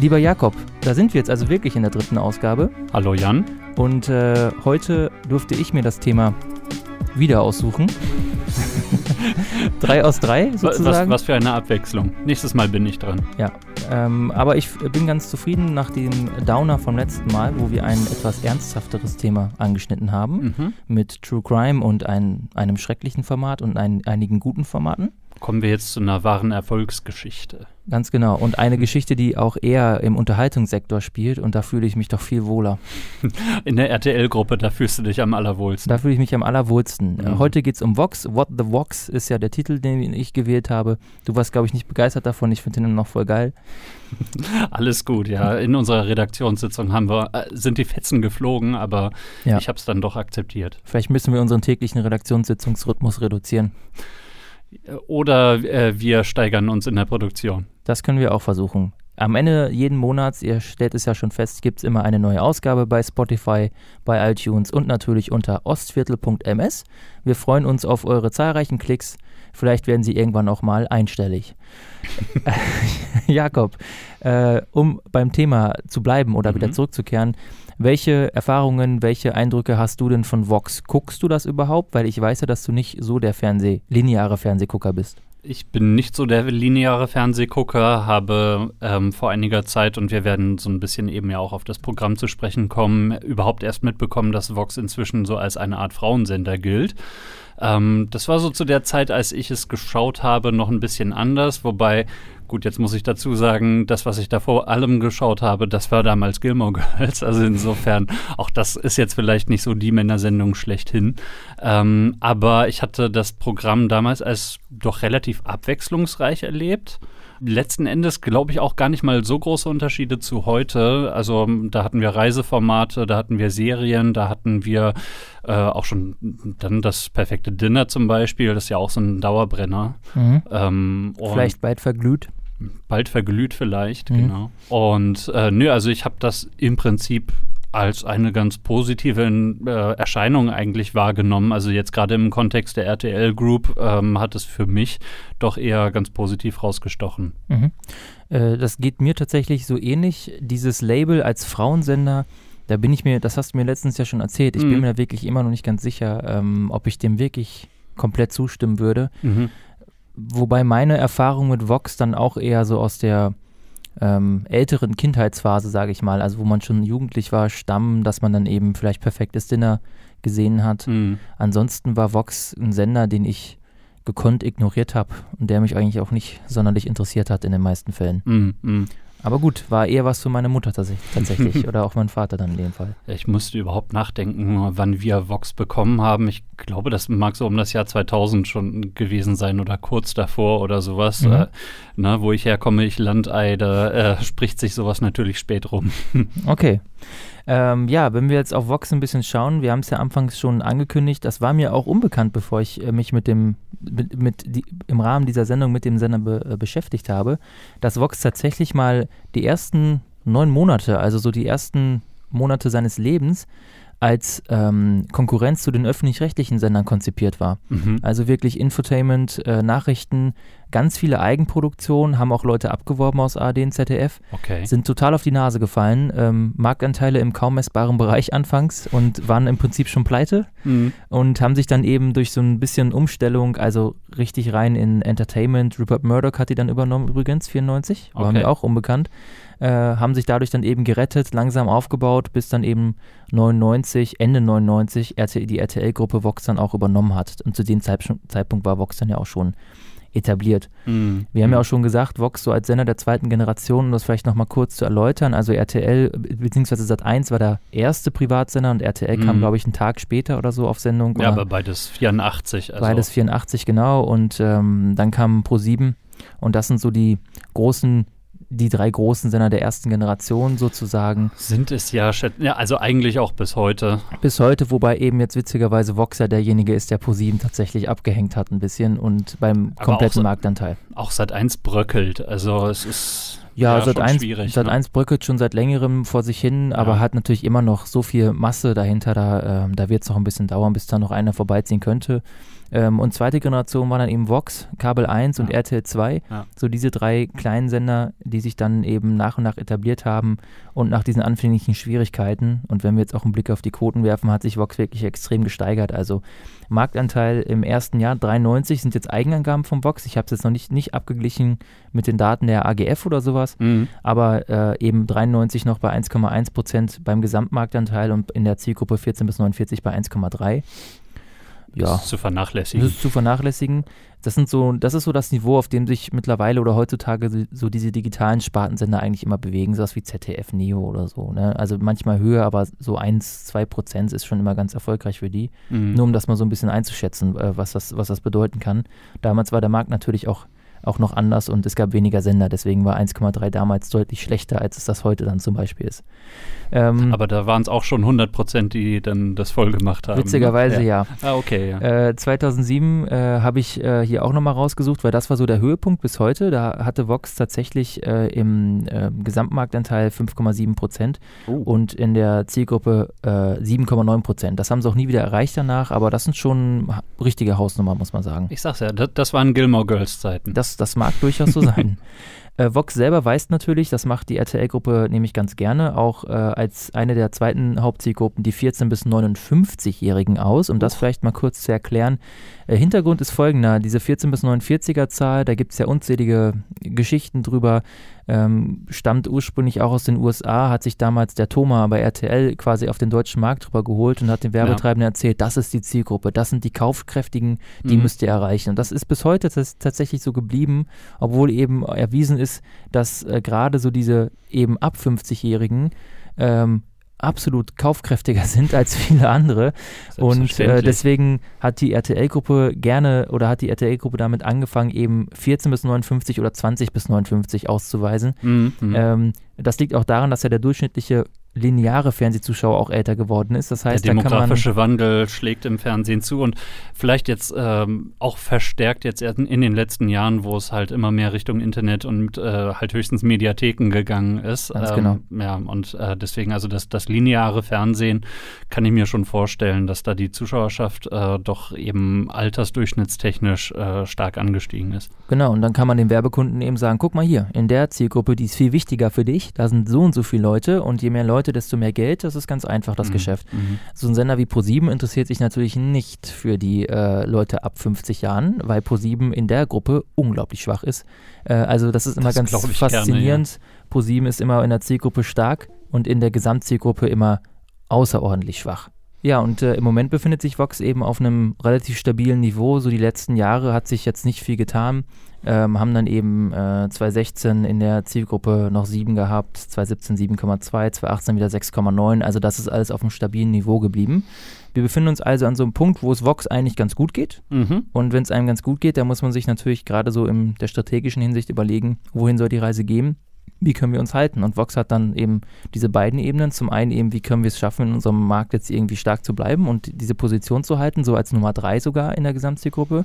Lieber Jakob, da sind wir jetzt also wirklich in der dritten Ausgabe. Hallo Jan. Und äh, heute durfte ich mir das Thema wieder aussuchen. drei aus drei sozusagen. Was, was, für eine Abwechslung. Nächstes Mal bin ich dran. Ja, ähm, aber ich bin ganz zufrieden nach dem Downer vom letzten Mal, wo wir ein etwas ernsthafteres Thema angeschnitten haben. Mhm. Mit True Crime und ein, einem schrecklichen Format und ein, einigen guten Formaten. Kommen wir jetzt zu einer wahren Erfolgsgeschichte. Ganz genau. Und eine Geschichte, die auch eher im Unterhaltungssektor spielt und da fühle ich mich doch viel wohler. In der RTL-Gruppe, da fühlst du dich am allerwohlsten. Da fühle ich mich am allerwohlsten. Mhm. Heute geht es um Vox. What the Vox ist ja der Titel, den ich gewählt habe. Du warst, glaube ich, nicht begeistert davon. Ich finde den noch voll geil. Alles gut, ja. In unserer Redaktionssitzung haben wir, äh, sind die Fetzen geflogen, aber ja. ich habe es dann doch akzeptiert. Vielleicht müssen wir unseren täglichen Redaktionssitzungsrhythmus reduzieren. Oder äh, wir steigern uns in der Produktion. Das können wir auch versuchen. Am Ende jeden Monats, ihr stellt es ja schon fest, gibt es immer eine neue Ausgabe bei Spotify, bei iTunes und natürlich unter ostviertel.ms. Wir freuen uns auf eure zahlreichen Klicks. Vielleicht werden sie irgendwann auch mal einstellig. Jakob, äh, um beim Thema zu bleiben oder mhm. wieder zurückzukehren, welche Erfahrungen, welche Eindrücke hast du denn von Vox? Guckst du das überhaupt? Weil ich weiß ja, dass du nicht so der Fernseh, lineare Fernsehgucker bist. Ich bin nicht so der lineare Fernsehgucker, habe ähm, vor einiger Zeit, und wir werden so ein bisschen eben ja auch auf das Programm zu sprechen kommen, überhaupt erst mitbekommen, dass Vox inzwischen so als eine Art Frauensender gilt. Ähm, das war so zu der Zeit, als ich es geschaut habe, noch ein bisschen anders, wobei Gut, jetzt muss ich dazu sagen, das, was ich da vor allem geschaut habe, das war damals Gilmore Girls. Also insofern, auch das ist jetzt vielleicht nicht so die Männersendung schlechthin. Ähm, aber ich hatte das Programm damals als doch relativ abwechslungsreich erlebt letzten Endes glaube ich auch gar nicht mal so große Unterschiede zu heute. Also da hatten wir Reiseformate, da hatten wir Serien, da hatten wir äh, auch schon dann das perfekte Dinner zum Beispiel. Das ist ja auch so ein Dauerbrenner. Mhm. Ähm, Vielleicht bald verglüht bald verglüht vielleicht, mhm. genau. Und äh, nö, also ich habe das im Prinzip als eine ganz positive äh, Erscheinung eigentlich wahrgenommen. Also jetzt gerade im Kontext der RTL Group ähm, hat es für mich doch eher ganz positiv rausgestochen. Mhm. Äh, das geht mir tatsächlich so ähnlich. Dieses Label als Frauensender, da bin ich mir, das hast du mir letztens ja schon erzählt, ich mhm. bin mir da wirklich immer noch nicht ganz sicher, ähm, ob ich dem wirklich komplett zustimmen würde. Mhm. Wobei meine Erfahrung mit Vox dann auch eher so aus der ähm, älteren Kindheitsphase, sage ich mal, also wo man schon jugendlich war, stammen, dass man dann eben vielleicht perfektes Dinner gesehen hat. Mhm. Ansonsten war Vox ein Sender, den ich gekonnt ignoriert habe und der mich eigentlich auch nicht sonderlich interessiert hat in den meisten Fällen. Mhm. Aber gut, war eher was für meine Mutter tatsächlich oder auch mein Vater dann in dem Fall. Ich musste überhaupt nachdenken, wann wir Vox bekommen haben. Ich glaube, das mag so um das Jahr 2000 schon gewesen sein oder kurz davor oder sowas. Mhm. Äh, na, ne, wo ich herkomme, ich Landei, da äh, spricht sich sowas natürlich spät rum. okay. Ähm, ja, wenn wir jetzt auf Vox ein bisschen schauen, wir haben es ja anfangs schon angekündigt, das war mir auch unbekannt, bevor ich äh, mich mit dem, mit, mit die, im Rahmen dieser Sendung mit dem Sender be, äh, beschäftigt habe, dass Vox tatsächlich mal die ersten neun Monate, also so die ersten Monate seines Lebens, als ähm, Konkurrenz zu den öffentlich-rechtlichen Sendern konzipiert war. Mhm. Also wirklich Infotainment, äh, Nachrichten, ganz viele Eigenproduktionen, haben auch Leute abgeworben aus ARD und ZDF, okay. sind total auf die Nase gefallen, ähm, Marktanteile im kaum messbaren Bereich anfangs und waren im Prinzip schon pleite mhm. und haben sich dann eben durch so ein bisschen Umstellung, also richtig rein in Entertainment, Rupert Murdoch hat die dann übernommen übrigens, 94, war okay. mir auch unbekannt, äh, haben sich dadurch dann eben gerettet, langsam aufgebaut, bis dann eben 99, Ende 99 RTL, die RTL-Gruppe Vox dann auch übernommen hat. Und zu dem Zeitpunkt war Vox dann ja auch schon etabliert. Mhm. Wir haben ja auch schon gesagt, Vox so als Sender der zweiten Generation, um das vielleicht nochmal kurz zu erläutern, also RTL bzw. Sat1 war der erste Privatsender und RTL mhm. kam, glaube ich, einen Tag später oder so auf Sendung. Ja, aber beides 84. Also. Beides 84, genau. Und ähm, dann kam Pro7 und das sind so die großen die drei großen Sender der ersten Generation sozusagen. Sind es ja, ja, also eigentlich auch bis heute. Bis heute, wobei eben jetzt witzigerweise Voxer derjenige ist, der ProSieben tatsächlich abgehängt hat ein bisschen und beim Aber kompletten auch, Marktanteil. Auch seit 1 bröckelt, also es ist ja, ja seit 1 seit ne? bröckelt schon seit längerem vor sich hin, aber ja. hat natürlich immer noch so viel Masse dahinter, da, äh, da wird es noch ein bisschen dauern, bis da noch einer vorbeiziehen könnte. Ähm, und zweite Generation war dann eben Vox, Kabel 1 ja. und RTL 2. Ja. So diese drei kleinen Sender, die sich dann eben nach und nach etabliert haben und nach diesen anfänglichen Schwierigkeiten. Und wenn wir jetzt auch einen Blick auf die Quoten werfen, hat sich Vox wirklich extrem gesteigert. Also Marktanteil im ersten Jahr 93 sind jetzt Eigenangaben vom Vox. Ich habe es jetzt noch nicht, nicht abgeglichen mit den Daten der AGF oder sowas, mhm. aber äh, eben 93 noch bei 1,1 Prozent beim Gesamtmarktanteil und in der Zielgruppe 14 bis 49 bei 1,3 ja. Das ist zu vernachlässigen. Das ist zu vernachlässigen. Das, sind so, das ist so das Niveau, auf dem sich mittlerweile oder heutzutage so diese digitalen Spartensender eigentlich immer bewegen, sowas wie ZDF Neo oder so. Ne? Also manchmal höher, aber so 1, 2 Prozent ist schon immer ganz erfolgreich für die. Mhm. Nur um das mal so ein bisschen einzuschätzen, äh, was, das, was das bedeuten kann. Damals war der Markt natürlich auch auch noch anders und es gab weniger Sender. Deswegen war 1,3 damals deutlich schlechter, als es das heute dann zum Beispiel ist. Ähm, Aber da waren es auch schon 100 Prozent, die dann das voll gemacht haben. Ne? Witzigerweise ja. ja. Ah, okay, ja. Äh, 2007 äh, habe ich äh, hier auch nochmal rausgesucht, weil das war so der Höhepunkt bis heute. Da hatte Vox tatsächlich äh, im äh, Gesamtmarktanteil 5,7 Prozent oh. und in der Zielgruppe 7,9 äh, Prozent. Das haben sie auch nie wieder erreicht danach, aber das sind schon richtige Hausnummer, muss man sagen. Ich sag's ja, das, das waren Gilmore Girls Zeiten. Das das, mag durchaus so sein. Äh, Vox selber weiß natürlich, das macht die RTL-Gruppe nämlich ganz gerne, auch äh, als eine der zweiten Hauptzielgruppen die 14- bis 59-Jährigen aus. Um das vielleicht mal kurz zu erklären. Äh, Hintergrund ist folgender: Diese 14- bis 49er-Zahl, da gibt es ja unzählige Geschichten drüber, ähm, stammt ursprünglich auch aus den USA, hat sich damals der Thomas bei RTL quasi auf den deutschen Markt drüber geholt und hat den Werbetreibenden ja. erzählt, das ist die Zielgruppe, das sind die Kaufkräftigen, die mhm. müsst ihr erreichen. Und das ist bis heute tatsächlich so geblieben, obwohl eben erwiesen ist, dass äh, gerade so diese eben ab 50-Jährigen ähm, absolut kaufkräftiger sind als viele andere. Und äh, deswegen hat die RTL-Gruppe gerne oder hat die RTL-Gruppe damit angefangen, eben 14 bis 59 oder 20 bis 59 auszuweisen. Mhm, mhm. ähm, das liegt auch daran, dass ja der durchschnittliche lineare Fernsehzuschauer auch älter geworden ist. Das heißt, der demografische Wandel schlägt im Fernsehen zu und vielleicht jetzt ähm, auch verstärkt jetzt in den letzten Jahren, wo es halt immer mehr Richtung Internet und äh, halt höchstens Mediatheken gegangen ist. Ganz genau. ähm, genau. Ja, und äh, deswegen also das, das lineare Fernsehen kann ich mir schon vorstellen, dass da die Zuschauerschaft äh, doch eben altersdurchschnittstechnisch äh, stark angestiegen ist. Genau, und dann kann man den Werbekunden eben sagen, guck mal hier, in der Zielgruppe, die ist viel wichtiger für dich, da sind so und so viele Leute und je mehr Leute Leute, desto mehr Geld. Das ist ganz einfach, das mhm. Geschäft. Mhm. So ein Sender wie ProSieben interessiert sich natürlich nicht für die äh, Leute ab 50 Jahren, weil ProSieben in der Gruppe unglaublich schwach ist. Äh, also das ist immer das ganz faszinierend. Gerne, ja. ProSieben ist immer in der Zielgruppe stark und in der Gesamtzielgruppe immer außerordentlich schwach. Ja, und äh, im Moment befindet sich Vox eben auf einem relativ stabilen Niveau. So die letzten Jahre hat sich jetzt nicht viel getan. Ähm, haben dann eben äh, 2016 in der Zielgruppe noch 7 gehabt, 2017 7,2, 2018 wieder 6,9. Also das ist alles auf einem stabilen Niveau geblieben. Wir befinden uns also an so einem Punkt, wo es Vox eigentlich ganz gut geht. Mhm. Und wenn es einem ganz gut geht, dann muss man sich natürlich gerade so in der strategischen Hinsicht überlegen, wohin soll die Reise gehen wie können wir uns halten? Und Vox hat dann eben diese beiden Ebenen. Zum einen eben, wie können wir es schaffen, in unserem Markt jetzt irgendwie stark zu bleiben und diese Position zu halten, so als Nummer drei sogar in der Gesamtzielgruppe.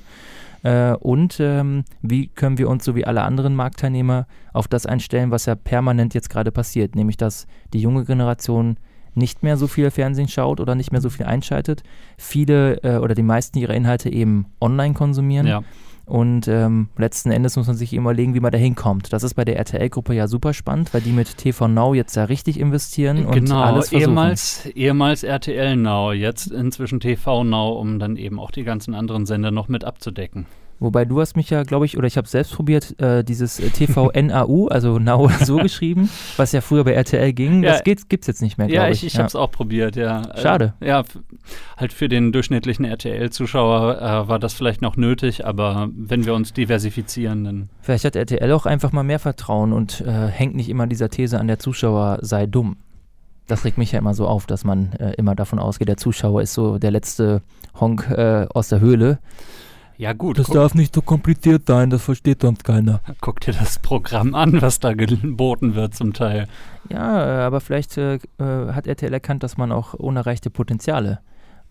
Äh, und ähm, wie können wir uns, so wie alle anderen Marktteilnehmer, auf das einstellen, was ja permanent jetzt gerade passiert, nämlich dass die junge Generation nicht mehr so viel Fernsehen schaut oder nicht mehr so viel einschaltet, viele äh, oder die meisten ihrer Inhalte eben online konsumieren. Ja. Und ähm, letzten Endes muss man sich überlegen, wie man da hinkommt. Das ist bei der RTL-Gruppe ja super spannend, weil die mit TV Now jetzt ja richtig investieren und genau, alles versuchen. Ehemals, ehemals RTL Now, jetzt inzwischen TV Now, um dann eben auch die ganzen anderen Sender noch mit abzudecken. Wobei du hast mich ja, glaube ich, oder ich habe selbst probiert, äh, dieses äh, TVNAU, also Now so geschrieben, was ja früher bei RTL ging. Ja, das gibt es jetzt nicht mehr, glaube ich. Ja, ich, ich ja. habe es auch probiert, ja. Schade. Äh, ja, halt für den durchschnittlichen RTL-Zuschauer äh, war das vielleicht noch nötig, aber wenn wir uns diversifizieren, dann. Vielleicht hat RTL auch einfach mal mehr Vertrauen und äh, hängt nicht immer dieser These an, der Zuschauer sei dumm. Das regt mich ja immer so auf, dass man äh, immer davon ausgeht, der Zuschauer ist so der letzte Honk aus der Höhle. Ja, gut. Das darf nicht so kompliziert sein, das versteht sonst keiner. Guck dir das Programm an, was da geboten wird zum Teil. Ja, aber vielleicht äh, äh hat RTL erkannt, dass man auch unerreichte Potenziale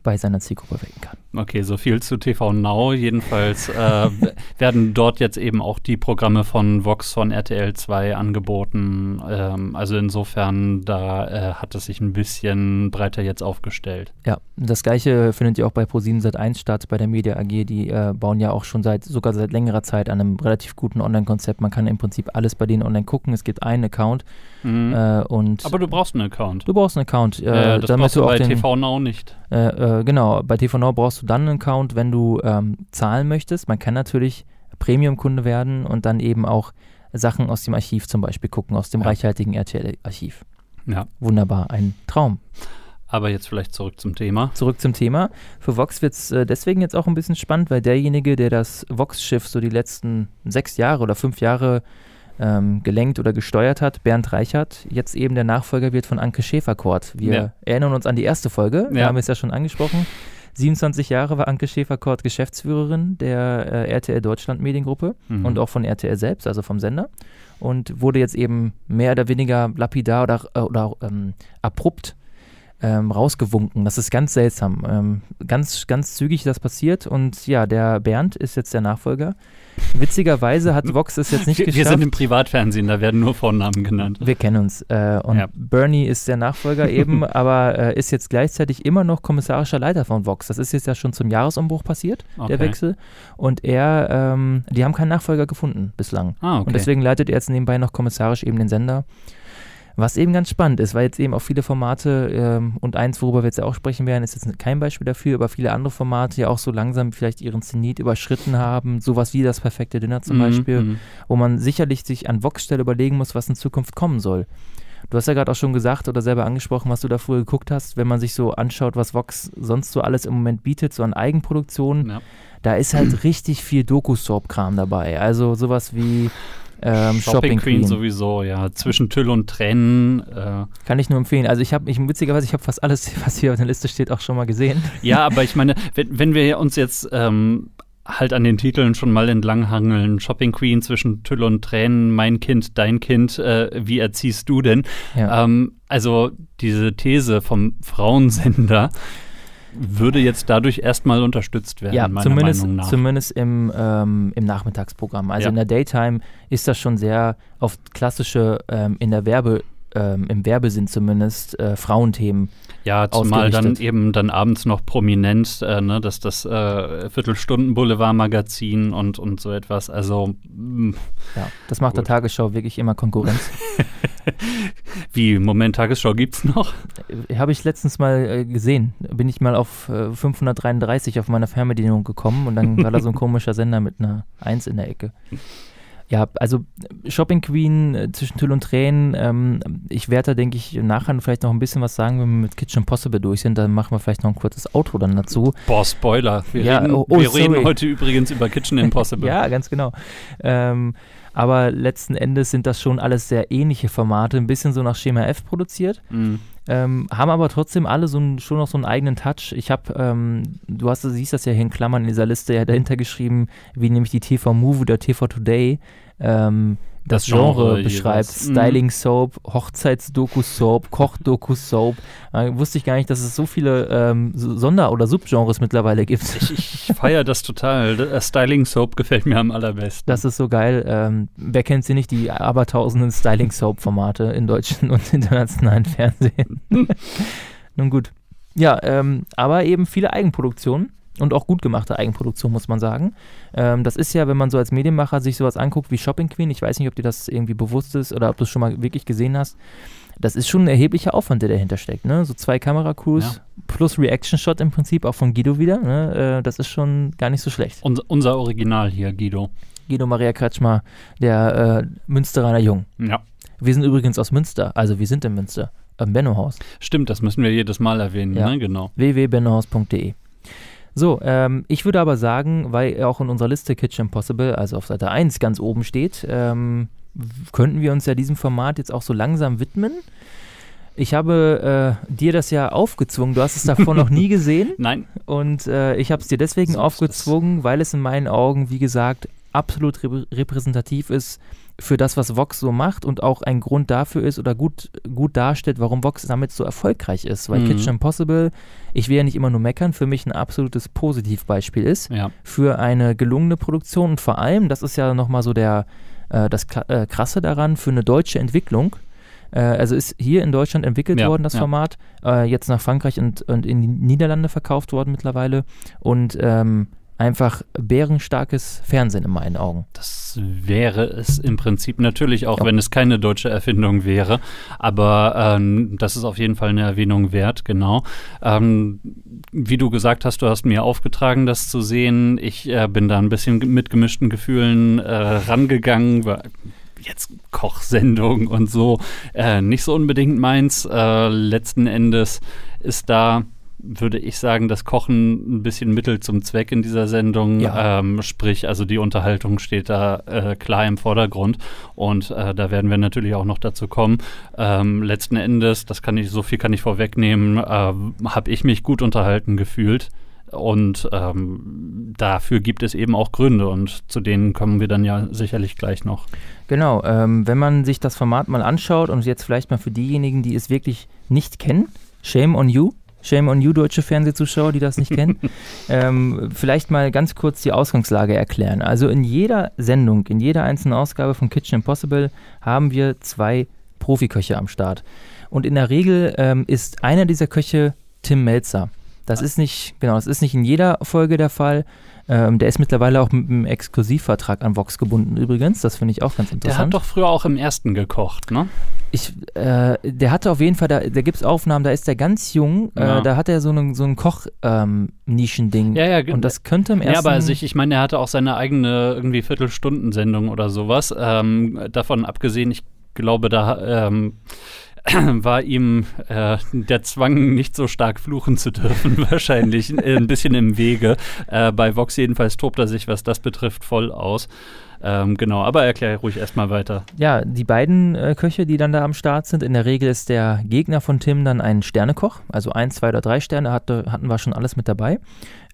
bei seiner Zielgruppe wecken kann. Okay, so viel zu TV Now. Jedenfalls äh, werden dort jetzt eben auch die Programme von Vox von RTL 2 angeboten. Ähm, also insofern, da äh, hat es sich ein bisschen breiter jetzt aufgestellt. Ja, das gleiche findet ihr auch bei Pro7 Sat1 statt, bei der Media AG. Die äh, bauen ja auch schon seit sogar seit längerer Zeit an einem relativ guten Online-Konzept. Man kann im Prinzip alles bei denen online gucken. Es gibt einen Account. Mhm. Äh, und Aber du brauchst einen Account. du brauchst einen Account. Äh, das damit brauchst du bei TV Now nicht. Äh, äh, genau, bei TV Now brauchst du dann einen Account, wenn du ähm, zahlen möchtest. Man kann natürlich Premium-Kunde werden und dann eben auch Sachen aus dem Archiv zum Beispiel gucken, aus dem Ja. reichhaltigen RTL-Archiv. Ja. Wunderbar, ein Traum. Aber jetzt vielleicht zurück zum Thema. Zurück zum Thema. Für Vox wird es äh, deswegen jetzt auch ein bisschen spannend, weil derjenige, der das Vox-Schiff so die letzten sechs Jahre oder fünf Jahre ähm, gelenkt oder gesteuert hat, Bernd Reichert, jetzt eben der Nachfolger wird von Anke Schäferkort. Wir Ja. erinnern uns an die erste Folge, Ja. haben wir es ja schon angesprochen. 27 Jahre war Anke Schäferkort Geschäftsführerin der äh, RTL Deutschland Mediengruppe Mhm. und auch von RTL selbst, also vom Sender. Und wurde jetzt eben mehr oder weniger lapidar oder, äh, oder ähm, abrupt ähm, rausgewunken. Das ist ganz seltsam. Ähm, ganz, ganz zügig das passiert. Und ja, der Bernd ist jetzt der Nachfolger. Witzigerweise hat Vox es jetzt nicht wir, wir geschafft. sind im Privatfernsehen, da werden nur Vornamen genannt. Wir kennen uns. Äh, und Ja. Bernie ist der Nachfolger eben, aber äh, ist jetzt gleichzeitig immer noch kommissarischer Leiter von Vox. Das ist jetzt ja schon zum Jahresumbruch passiert, der Okay. Wechsel. Und er, ähm, die haben keinen Nachfolger gefunden bislang. Ah, okay. Und deswegen leitet er jetzt nebenbei noch kommissarisch eben den Sender. Was eben ganz spannend ist, weil jetzt eben auch viele Formate ähm, und eins, worüber wir jetzt ja auch sprechen werden, ist jetzt kein Beispiel dafür, aber viele andere Formate ja auch so langsam vielleicht ihren Zenit überschritten haben, sowas wie das perfekte Dinner zum Mhm, Beispiel, mhm. wo man sicherlich sich an Vox-Stelle überlegen muss, was in Zukunft kommen soll. Du hast ja gerade auch schon gesagt oder selber angesprochen, was du da früher geguckt hast, wenn man sich so anschaut, was Vox sonst so alles im Moment bietet, so an Eigenproduktionen, Ja. da ist halt richtig viel Doku-Soap-Kram dabei. Also sowas wie ähm, Shopping, Queen, sowieso, ja. Zwischen Tüll und Tränen. Äh, Kann ich nur empfehlen. Also ich habe, ich, witzigerweise, ich habe fast alles, was hier auf der Liste steht, auch schon mal gesehen. ja, aber ich meine, wenn, wenn wir uns jetzt ähm, halt an den Titeln schon mal entlanghangeln, Shopping Queen zwischen Tüll und Tränen, mein Kind, dein Kind, äh, wie erziehst du denn? Ja. Ähm, also diese These vom Frauensender würde jetzt dadurch erstmal unterstützt werden, ja, meiner zumindest, Meinung nach. zumindest im, ähm, im Nachmittagsprogramm. Also Ja. in der Daytime ist das schon sehr auf klassische, ähm, in der Werbe, ähm, im Werbesinn zumindest, äh, Frauenthemen. Ja, zumal dann eben dann abends noch prominent, äh, ne, dass das äh, Viertelstunden-Boulevard-Magazin und, und so etwas. Also, mh, Ja, das macht der Gut. Tagesschau wirklich immer Konkurrenz. wie, Moment, Tagesschau gibt's noch? Äh, Habe ich letztens mal äh, gesehen. Bin ich mal auf äh, 533 auf meiner Fernbedienung gekommen und dann war da so ein komischer Sender mit einer Eins in der Ecke. Ja, also Shopping Queen äh, zwischen Tüll und Tränen. Ähm, ich werde da, denke ich, nachher vielleicht noch ein bisschen was sagen, wenn wir mit Kitchen Possible durch sind. Dann machen wir vielleicht noch ein kurzes Outro dann dazu. Boah, Spoiler. Wir, Ja, reden, oh, oh, wir reden heute übrigens über Kitchen Impossible. ja, ganz genau. Ähm, aber letzten Endes sind das schon alles sehr ähnliche Formate, ein bisschen so nach Schema F produziert. Mhm. Ähm, haben aber trotzdem alle so ein, schon noch so einen eigenen Touch. Ich habe, ähm, du hast, siehst das ja hier in Klammern in dieser Liste ja dahinter geschrieben, wie nämlich die TV Move oder TV Today ähm, das, Das Genre, Genre beschreibt. jeweils. Mhm. Styling Soap, Hochzeitsdoku-Soap, Koch-Doku-Soap. Äh, wusste ich gar nicht, dass es so viele ähm, so- Sonder- oder Subgenres mittlerweile gibt. Ich, ich feiere das total. Das Styling Soap gefällt mir am allerbesten. Das ist so geil. Ähm, wer kennt sie nicht, die abertausenden Styling-Soap-Formate in deutschen und internationalen Fernsehen? Nun gut. Ja, ähm, aber eben viele Eigenproduktionen und auch gut gemachte Eigenproduktion, muss man sagen. Ähm, das ist ja, wenn man so als Medienmacher sich sowas anguckt wie Shopping Queen, ich weiß nicht, ob dir das irgendwie bewusst ist oder ob du es schon mal wirklich gesehen hast, das ist schon ein erheblicher Aufwand, der dahinter steckt. Ne? So zwei Kameracrews Ja. plus Reaction-Shot im Prinzip, auch von Guido wieder. Ne? Äh, das ist schon gar nicht so schlecht. Unser, unser Original hier, Guido. Guido Maria Kretschmer, der äh, Münsteraner Jung. Ja. Wir sind übrigens aus Münster, also wir sind in Münster, am Bennohaus. Stimmt, das müssen wir jedes Mal erwähnen, Ja. ne? Genau. www.bennohaus.de. So, ähm, ich würde aber sagen, weil auch in unserer Liste Kitchen Possible, also auf Seite 1 ganz oben steht, ähm, könnten wir uns ja diesem Format jetzt auch so langsam widmen. Ich habe äh, dir das ja aufgezwungen, du hast es davor noch nie gesehen. Nein, und äh, ich habe es dir deswegen So aufgezwungen, weil es in meinen Augen, wie gesagt, absolut reprä- repräsentativ ist für das, was Vox so macht und auch ein Grund dafür ist oder gut, gut darstellt, warum Vox damit so erfolgreich ist. Weil Mhm. Kitchen Impossible, ich will ja nicht immer nur meckern, für mich ein absolutes Positivbeispiel ist Ja. für eine gelungene Produktion und vor allem, das ist ja nochmal so der, äh, das äh, Krasse daran, für eine deutsche Entwicklung. Äh, also ist hier in Deutschland entwickelt Ja, worden, das ja. Format, äh, jetzt nach Frankreich und, und in die Niederlande verkauft worden mittlerweile und ähm, einfach bärenstarkes Fernsehen in meinen Augen. Das wäre es im Prinzip natürlich, auch Ja. wenn es keine deutsche Erfindung wäre. Aber ähm, das ist auf jeden Fall eine Erwähnung wert, genau. Ähm, wie du gesagt hast, du hast mir aufgetragen, das zu sehen. Ich äh, bin da ein bisschen mit gemischten Gefühlen äh, rangegangen. weil Jetzt Kochsendung und so, äh, nicht so unbedingt meins. Äh, letzten Endes ist da würde ich sagen, das Kochen ein bisschen Mittel zum Zweck in dieser Sendung. Ja. Ähm, sprich, also die Unterhaltung steht da äh, klar im Vordergrund und äh, da werden wir natürlich auch noch dazu kommen. Ähm, letzten Endes, das kann ich, so viel kann ich vorwegnehmen, äh, habe ich mich gut unterhalten gefühlt. Und ähm, dafür gibt es eben auch Gründe und zu denen kommen wir dann ja sicherlich gleich noch. Genau, ähm, wenn man sich das Format mal anschaut und jetzt vielleicht mal für diejenigen, die es wirklich nicht kennen, shame on you. Shame on you, deutsche Fernsehzuschauer, die das nicht kennen. ähm, vielleicht mal ganz kurz die Ausgangslage erklären. Also in jeder Sendung, in jeder einzelnen Ausgabe von Kitchen Impossible haben wir zwei Profiköche am Start. Und in der Regel ähm, ist einer dieser Köche Tim Melzer. Das ist nicht, genau, das ist nicht in jeder Folge der Fall. Ähm, der ist mittlerweile auch mit einem Exklusivvertrag an Vox gebunden übrigens. Das finde ich auch ganz Der interessant. hat doch früher auch im ersten gekocht, ne? Ich, äh, der hatte auf jeden Fall, da, da gibt es Aufnahmen, da ist der ganz jung, Ja. äh, da hat er so ein so Koch-Nischending. Ja, ja, ge- Und das könnte im Ja, ersten... aber also ich, ich meine, er hatte auch seine eigene irgendwie Viertelstundensendung oder sowas. Ähm, davon abgesehen, ich glaube, da ähm, war ihm äh, der Zwang, nicht so stark fluchen zu dürfen, wahrscheinlich äh, ein bisschen im Wege. Äh, bei Vox jedenfalls tobt er sich, was das betrifft, voll aus. Ähm, genau, aber erklär ruhig erstmal weiter. Ja, die beiden äh, Köche, die dann da am Start sind, in der Regel ist der Gegner von Tim dann ein Sternekoch, also ein, zwei oder drei Sterne hatte, hatten wir schon alles mit dabei.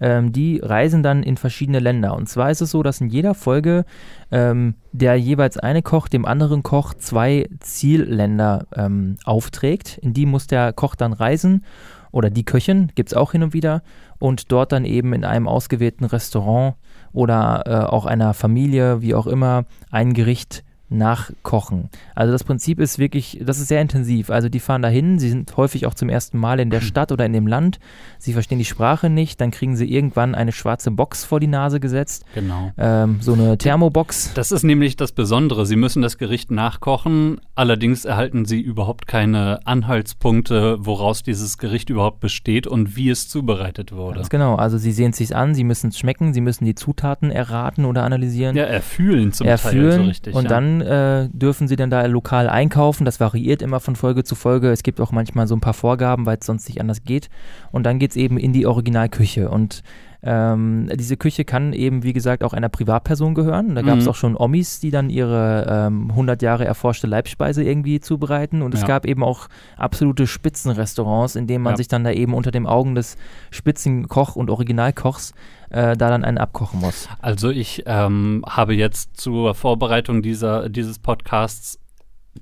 Ähm, die reisen dann in verschiedene Länder. Und zwar ist es so, dass in jeder Folge ähm, der jeweils eine Koch dem anderen Koch zwei Zielländer ähm, aufträgt. In die muss der Koch dann reisen oder die Köchin, gibt es auch hin und wieder, und dort dann eben in einem ausgewählten Restaurant oder äh, auch einer Familie, wie auch immer, ein Gericht nachkochen. Also das Prinzip ist wirklich, das ist sehr intensiv. Also die fahren dahin, sie sind häufig auch zum ersten Mal in der Stadt oder in dem Land, sie verstehen die Sprache nicht, dann kriegen sie irgendwann eine schwarze Box vor die Nase gesetzt, Genau. ähm, so eine Thermobox. Das ist nämlich das Besondere. Sie müssen das Gericht nachkochen, allerdings erhalten Sie überhaupt keine Anhaltspunkte, woraus dieses Gericht überhaupt besteht und wie es zubereitet wurde. Ganz genau, also sie sehen es sich an, sie müssen es schmecken, sie müssen die Zutaten erraten oder analysieren. Ja, erfühlen zum Teil erfüllen so richtig. und ja. dann äh, dürfen sie dann da lokal einkaufen. Das variiert immer von Folge zu Folge. Es gibt auch manchmal so ein paar Vorgaben, weil es sonst nicht anders geht. Und dann geht es eben in die Originalküche. Und ähm, diese Küche kann eben, wie gesagt, auch einer Privatperson gehören. Da gab es Mhm. auch schon Omis, die dann ihre ähm, 100 Jahre erforschte Leibspeise irgendwie zubereiten. Und es Ja. gab eben auch absolute Spitzenrestaurants, in denen man Ja. sich dann da eben unter dem Augen des Spitzenkoch und Originalkochs äh, da dann einen abkochen muss. Also ich ähm, habe jetzt zur Vorbereitung dieser, dieses Podcasts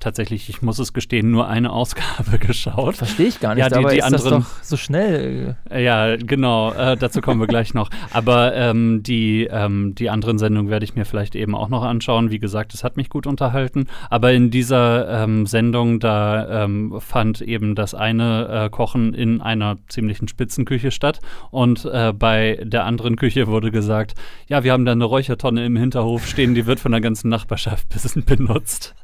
tatsächlich, ich muss es gestehen, nur eine Ausgabe geschaut. Verstehe ich gar nicht, Ja, die- aber die ist anderen- das doch so schnell. äh, Ja, genau, äh, dazu kommen wir gleich noch. Aber ähm, die, ähm, die anderen Sendungen werde ich mir vielleicht eben auch noch anschauen. Wie gesagt, es hat mich gut unterhalten. Aber in dieser ähm, Sendung, da ähm, fand eben das eine äh, Kochen in einer ziemlichen Spitzenküche statt. Und äh, bei der anderen Küche wurde gesagt, ja, wir haben da eine Räuchertonne im Hinterhof stehen, die wird von der ganzen Nachbarschaft benutzt.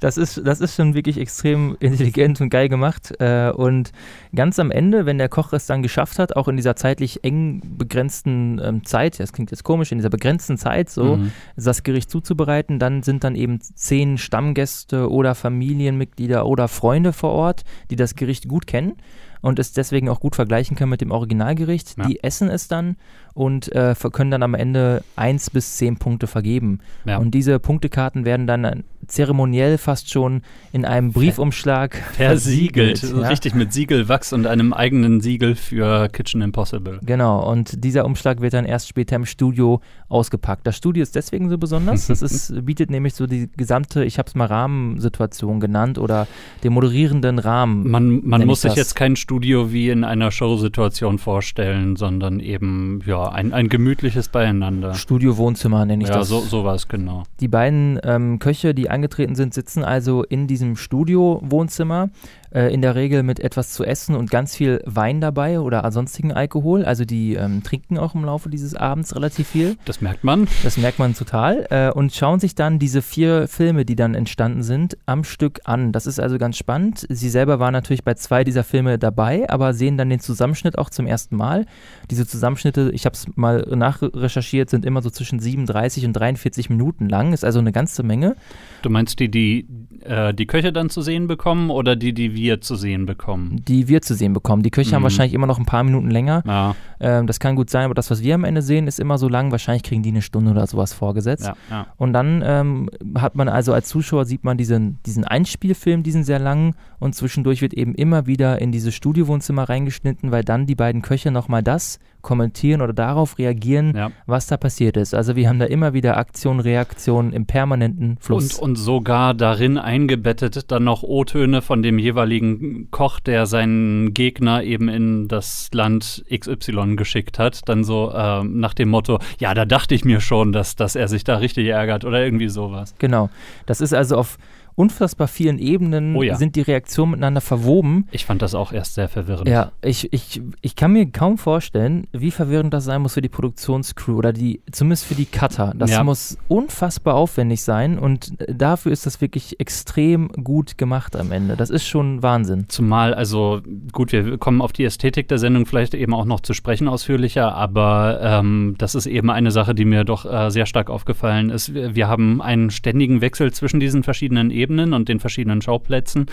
Das ist, das ist schon wirklich extrem intelligent und geil gemacht. Äh, und ganz am Ende, wenn der Koch es dann geschafft hat, auch in dieser zeitlich eng begrenzten ähm, Zeit, das klingt jetzt komisch, in dieser begrenzten Zeit so, Mhm. das Gericht zuzubereiten, dann sind dann eben zehn Stammgäste oder Familienmitglieder oder Freunde vor Ort, die das Gericht gut kennen. und es deswegen auch gut vergleichen können mit dem Originalgericht. Ja. Die essen es dann und äh, können dann am Ende 1 bis 10 Punkte vergeben. Ja. Und diese Punktekarten werden dann äh, zeremoniell fast schon in einem Briefumschlag Versiegelt. So ja. Richtig mit Siegelwachs und einem eigenen Siegel für Kitchen Impossible. Genau, und dieser Umschlag wird dann erst später im Studio ausgepackt. Das Studio ist deswegen so besonders. Das ist, bietet nämlich so die gesamte, ich habe es mal Rahmensituation genannt oder den moderierenden Rahmen. Man, man muss ich sich das. jetzt kein Studio wie in einer Showsituation vorstellen, sondern eben ja ein, ein gemütliches Beieinander. Studio-Wohnzimmer nenne ich Ja, das. so, so es genau. Die beiden ähm, Köche, die angetreten sind, sitzen also in diesem Studio-Wohnzimmer, äh, in der Regel mit etwas zu essen und ganz viel Wein dabei oder sonstigen Alkohol. Also die ähm, trinken auch im Laufe dieses Abends relativ viel. Das merkt man. Das merkt man total. Äh, und schauen sich dann diese vier Filme, die dann entstanden sind, am Stück an. Das ist also ganz spannend. Sie selber waren natürlich bei zwei dieser Filme dabei, aber sehen dann den Zusammenschnitt auch zum ersten Mal. Diese Zusammenschnitte, ich habe es mal nachrecherchiert, sind immer so zwischen 37 und 43 Minuten lang. Ist also eine ganze Menge. Du meinst die, die äh, die Köche dann zu sehen bekommen oder die, die wir zu sehen bekommen? die wir zu sehen bekommen. Die Köche haben Mhm. wahrscheinlich immer noch ein paar Minuten länger. Ja, Ähm, das kann gut sein, aber das, was wir am Ende sehen, ist immer so lang. Wahrscheinlich kriegen die eine Stunde oder sowas vorgesetzt. ja, ja. Und dann ähm, hat man also als Zuschauer sieht man diesen, diesen Einspielfilm, diesen sehr langen und zwischendurch wird eben immer wieder in dieses Studiowohnzimmer reingeschnitten, weil dann die beiden Köche nochmal das kommentieren oder darauf reagieren, ja. was da passiert ist. Also wir haben da immer wieder Aktion, Reaktion im permanenten Fluss. Und, und sogar darin eingebettet dann noch O-Töne von dem jeweiligen Koch, der seinen Gegner eben in das Land XY geschickt hat. Dann so ähm, nach dem Motto, ja, da dachte ich mir schon, dass, dass er sich da richtig ärgert oder irgendwie sowas. genau. Das ist also auf unfassbar vielen Ebenen Oh ja. sind die Reaktionen miteinander verwoben. Ich fand das auch erst sehr verwirrend. Ja, ich, ich, ich kann mir kaum vorstellen, wie verwirrend das sein muss für die Produktionscrew oder die, zumindest für die Cutter. Das Ja. muss unfassbar aufwendig sein und dafür ist das wirklich extrem gut gemacht am Ende. Das ist schon Wahnsinn. Zumal, also gut, wir kommen auf die Ästhetik der Sendung vielleicht eben auch noch zu sprechen ausführlicher, aber ähm, das ist eben eine Sache, die mir doch äh, sehr stark aufgefallen ist. Wir, wir haben einen ständigen Wechsel zwischen diesen verschiedenen Ebenen und den verschiedenen Schauplätzen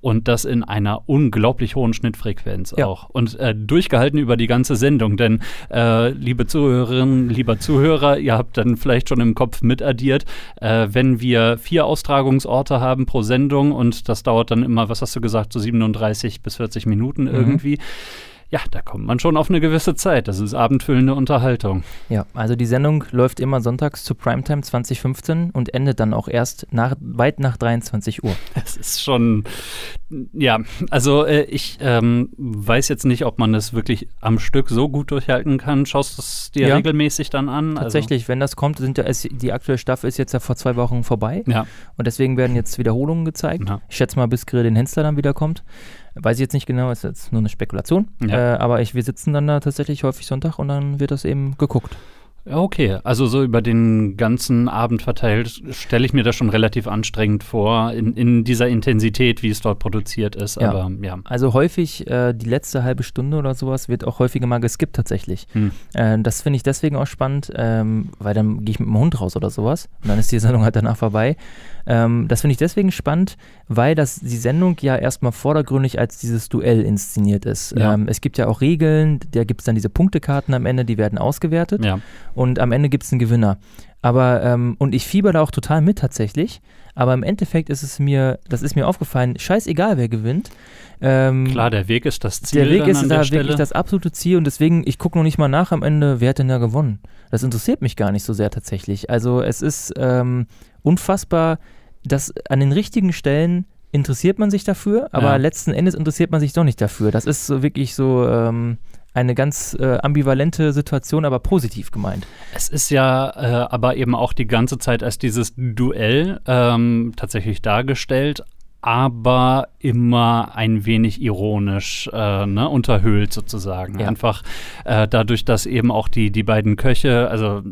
und das in einer unglaublich hohen Schnittfrequenz Ja. auch. Und äh, durchgehalten über die ganze Sendung, denn äh, liebe Zuhörerinnen, lieber Zuhörer, ihr habt dann vielleicht schon im Kopf mitaddiert, äh, wenn wir vier Austragungsorte haben pro Sendung und das dauert dann immer, was hast du gesagt, so 37 bis 40 Minuten irgendwie. Ja, da kommt man schon auf eine gewisse Zeit. Das ist abendfüllende Unterhaltung. Ja, also die Sendung läuft immer sonntags zu Primetime 2015 und endet dann auch erst nach, weit nach 23 Uhr. Es ist schon, ja, also äh, ich ähm, weiß jetzt nicht, ob man das wirklich am Stück so gut durchhalten kann. Schaust du es dir Ja. regelmäßig dann an? Tatsächlich, wenn das kommt, sind ja, es, die aktuelle Staffel ist jetzt ja vor zwei Wochen vorbei. Also, ja, Und deswegen werden jetzt Wiederholungen gezeigt. Ja. Ich schätze mal, bis Grill den Hensler dann wiederkommt. Weiß ich jetzt nicht genau, ist jetzt nur eine Spekulation. Ja. Äh, aber ich, wir sitzen dann da tatsächlich häufig Sonntag und dann wird das eben geguckt. Ja, okay. Also so über den ganzen Abend verteilt stelle ich mir das schon relativ anstrengend vor, in, in dieser Intensität, wie es dort produziert ist. Ja. Aber ja. Also häufig, äh, die letzte halbe Stunde oder sowas wird auch häufiger mal geskippt tatsächlich. Hm. Äh, das finde ich deswegen auch spannend, ähm, weil dann gehe ich mit dem Hund raus oder sowas und dann ist die Sendung halt danach vorbei. Ähm, das finde ich deswegen spannend, weil das die Sendung ja erstmal vordergründig als dieses Duell inszeniert ist. Ja. Ähm, es gibt ja auch Regeln, da gibt es dann diese Punktekarten am Ende, die werden ausgewertet Ja. und am Ende gibt es einen Gewinner. Aber, ähm, und ich fieber da auch total mit tatsächlich, aber im Endeffekt ist es mir, das ist mir aufgefallen, scheißegal wer gewinnt. Ähm, Klar, der Weg ist das Ziel. der Weg ist da wirklich Stelle. das absolute Ziel und deswegen, ich gucke noch nicht mal nach am Ende, wer hat denn da gewonnen. Das interessiert mich gar nicht so sehr tatsächlich. Also es ist ähm, unfassbar, dass an den richtigen Stellen interessiert man sich dafür, aber Ja. letzten Endes interessiert man sich doch nicht dafür. Das ist so wirklich so ähm, eine ganz äh, ambivalente Situation, aber positiv gemeint. Es ist ja äh, aber eben auch die ganze Zeit als dieses Duell ähm, tatsächlich dargestellt, aber immer ein wenig ironisch äh, ne, unterhöhlt sozusagen. Ja. Einfach äh, dadurch, dass eben auch die, die beiden Köche, also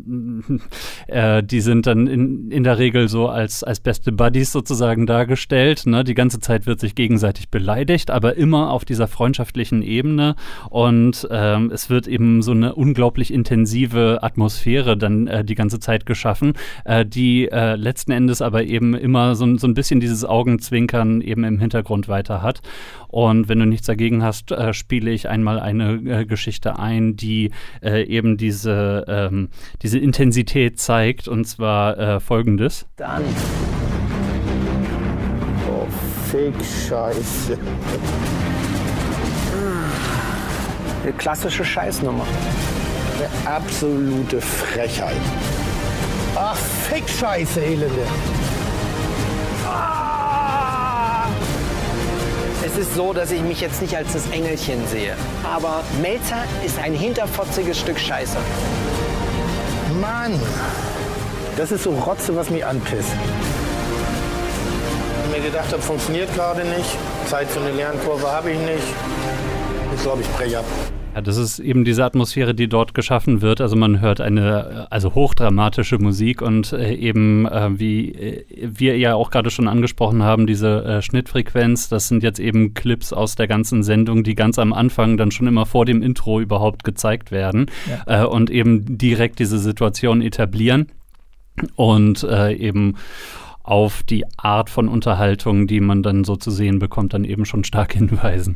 äh, die sind dann in, in der Regel so als, als beste Buddies sozusagen dargestellt. Ne? Die ganze Zeit wird sich gegenseitig beleidigt, aber immer auf dieser freundschaftlichen Ebene und ähm, es wird eben so eine unglaublich intensive Atmosphäre dann äh, die ganze Zeit geschaffen, äh, die äh, letzten Endes aber eben immer so, ein- so ein bisschen dieses Augenzwinkern Musikern eben im Hintergrund weiter hat. Und wenn du nichts dagegen hast, äh, spiele ich einmal eine äh, Geschichte ein, die äh, eben diese, ähm, diese Intensität zeigt, und zwar äh, folgendes. Dann. Oh, Fick-Scheiße. Eine klassische Scheißnummer. Eine absolute Frechheit. Ach, Fick-Scheiße, Elende. Ah! Es ist so, dass ich mich jetzt nicht als das Engelchen sehe. Aber Melzer ist ein hinterfotziges Stück Scheiße. Mann, das ist so Rotze, was mich anpisst. Ich mir gedacht habe, funktioniert gerade nicht. Zeit für eine Lernkurve habe ich nicht. Ich glaube, ich breche ab. Ja, das ist eben diese Atmosphäre, die dort geschaffen wird. Also man hört eine also hochdramatische Musik und äh, eben äh, wie äh, wir ja auch gerade schon angesprochen haben, diese äh, Schnittfrequenz, das sind jetzt eben Clips aus der ganzen Sendung, die ganz am Anfang dann schon immer vor dem Intro überhaupt gezeigt werden Ja. äh, und eben direkt diese Situation etablieren und äh, eben auf die Art von Unterhaltung, die man dann so zu sehen bekommt, dann eben schon stark hinweisen.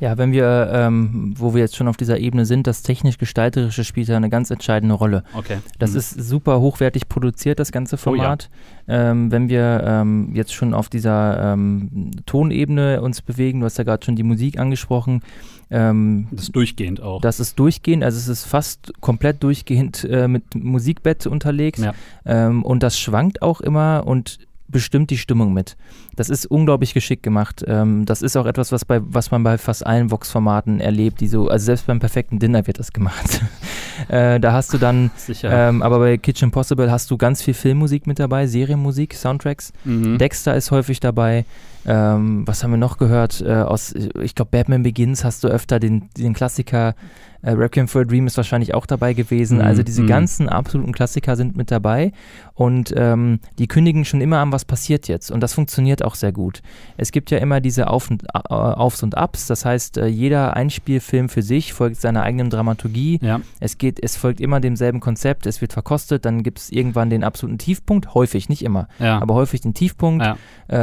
Ja, wenn wir, ähm, wo wir jetzt schon auf dieser Ebene sind, das technisch-gestalterische spielt da eine ganz entscheidende Rolle. Okay. Das Mhm. ist super hochwertig produziert, das ganze Oh ja. Format. ähm, wenn wir ähm, jetzt schon auf dieser ähm, Tonebene uns bewegen, du hast ja gerade schon die Musik angesprochen, ähm, das ist durchgehend auch. das ist durchgehend, also es ist fast komplett durchgehend äh, mit Musikbett unterlegt Ja. ähm, und das schwankt auch immer und bestimmt die Stimmung mit. Das ist unglaublich geschickt gemacht. Ähm, das ist auch etwas, was, bei, was man bei fast allen Vox-Formaten erlebt, die so, also selbst beim perfekten Dinner wird das gemacht. äh, da hast du dann, Sicher. ähm, aber bei Kitchen Possible hast du ganz viel Filmmusik mit dabei, Serienmusik, Soundtracks. Mhm. Dexter ist häufig dabei. Ähm, was haben wir noch gehört? Äh, aus, ich glaube, Batman Begins hast du öfter den, den Klassiker. Äh, Requiem for a Dream ist wahrscheinlich auch dabei gewesen. Mhm, Also diese mhm. ganzen absoluten Klassiker sind mit dabei und ähm, die kündigen schon immer an, was passiert jetzt. Und das funktioniert auch sehr gut. Es gibt ja immer diese Auf und, äh, Aufs und Ups. Das heißt, äh, jeder Einspielfilm für sich folgt seiner eigenen Dramaturgie. Ja. Es geht, es folgt immer demselben Konzept. Es wird verkostet. Dann gibt es irgendwann den absoluten Tiefpunkt. Häufig, nicht immer Ja. aber häufig den Tiefpunkt. Ja.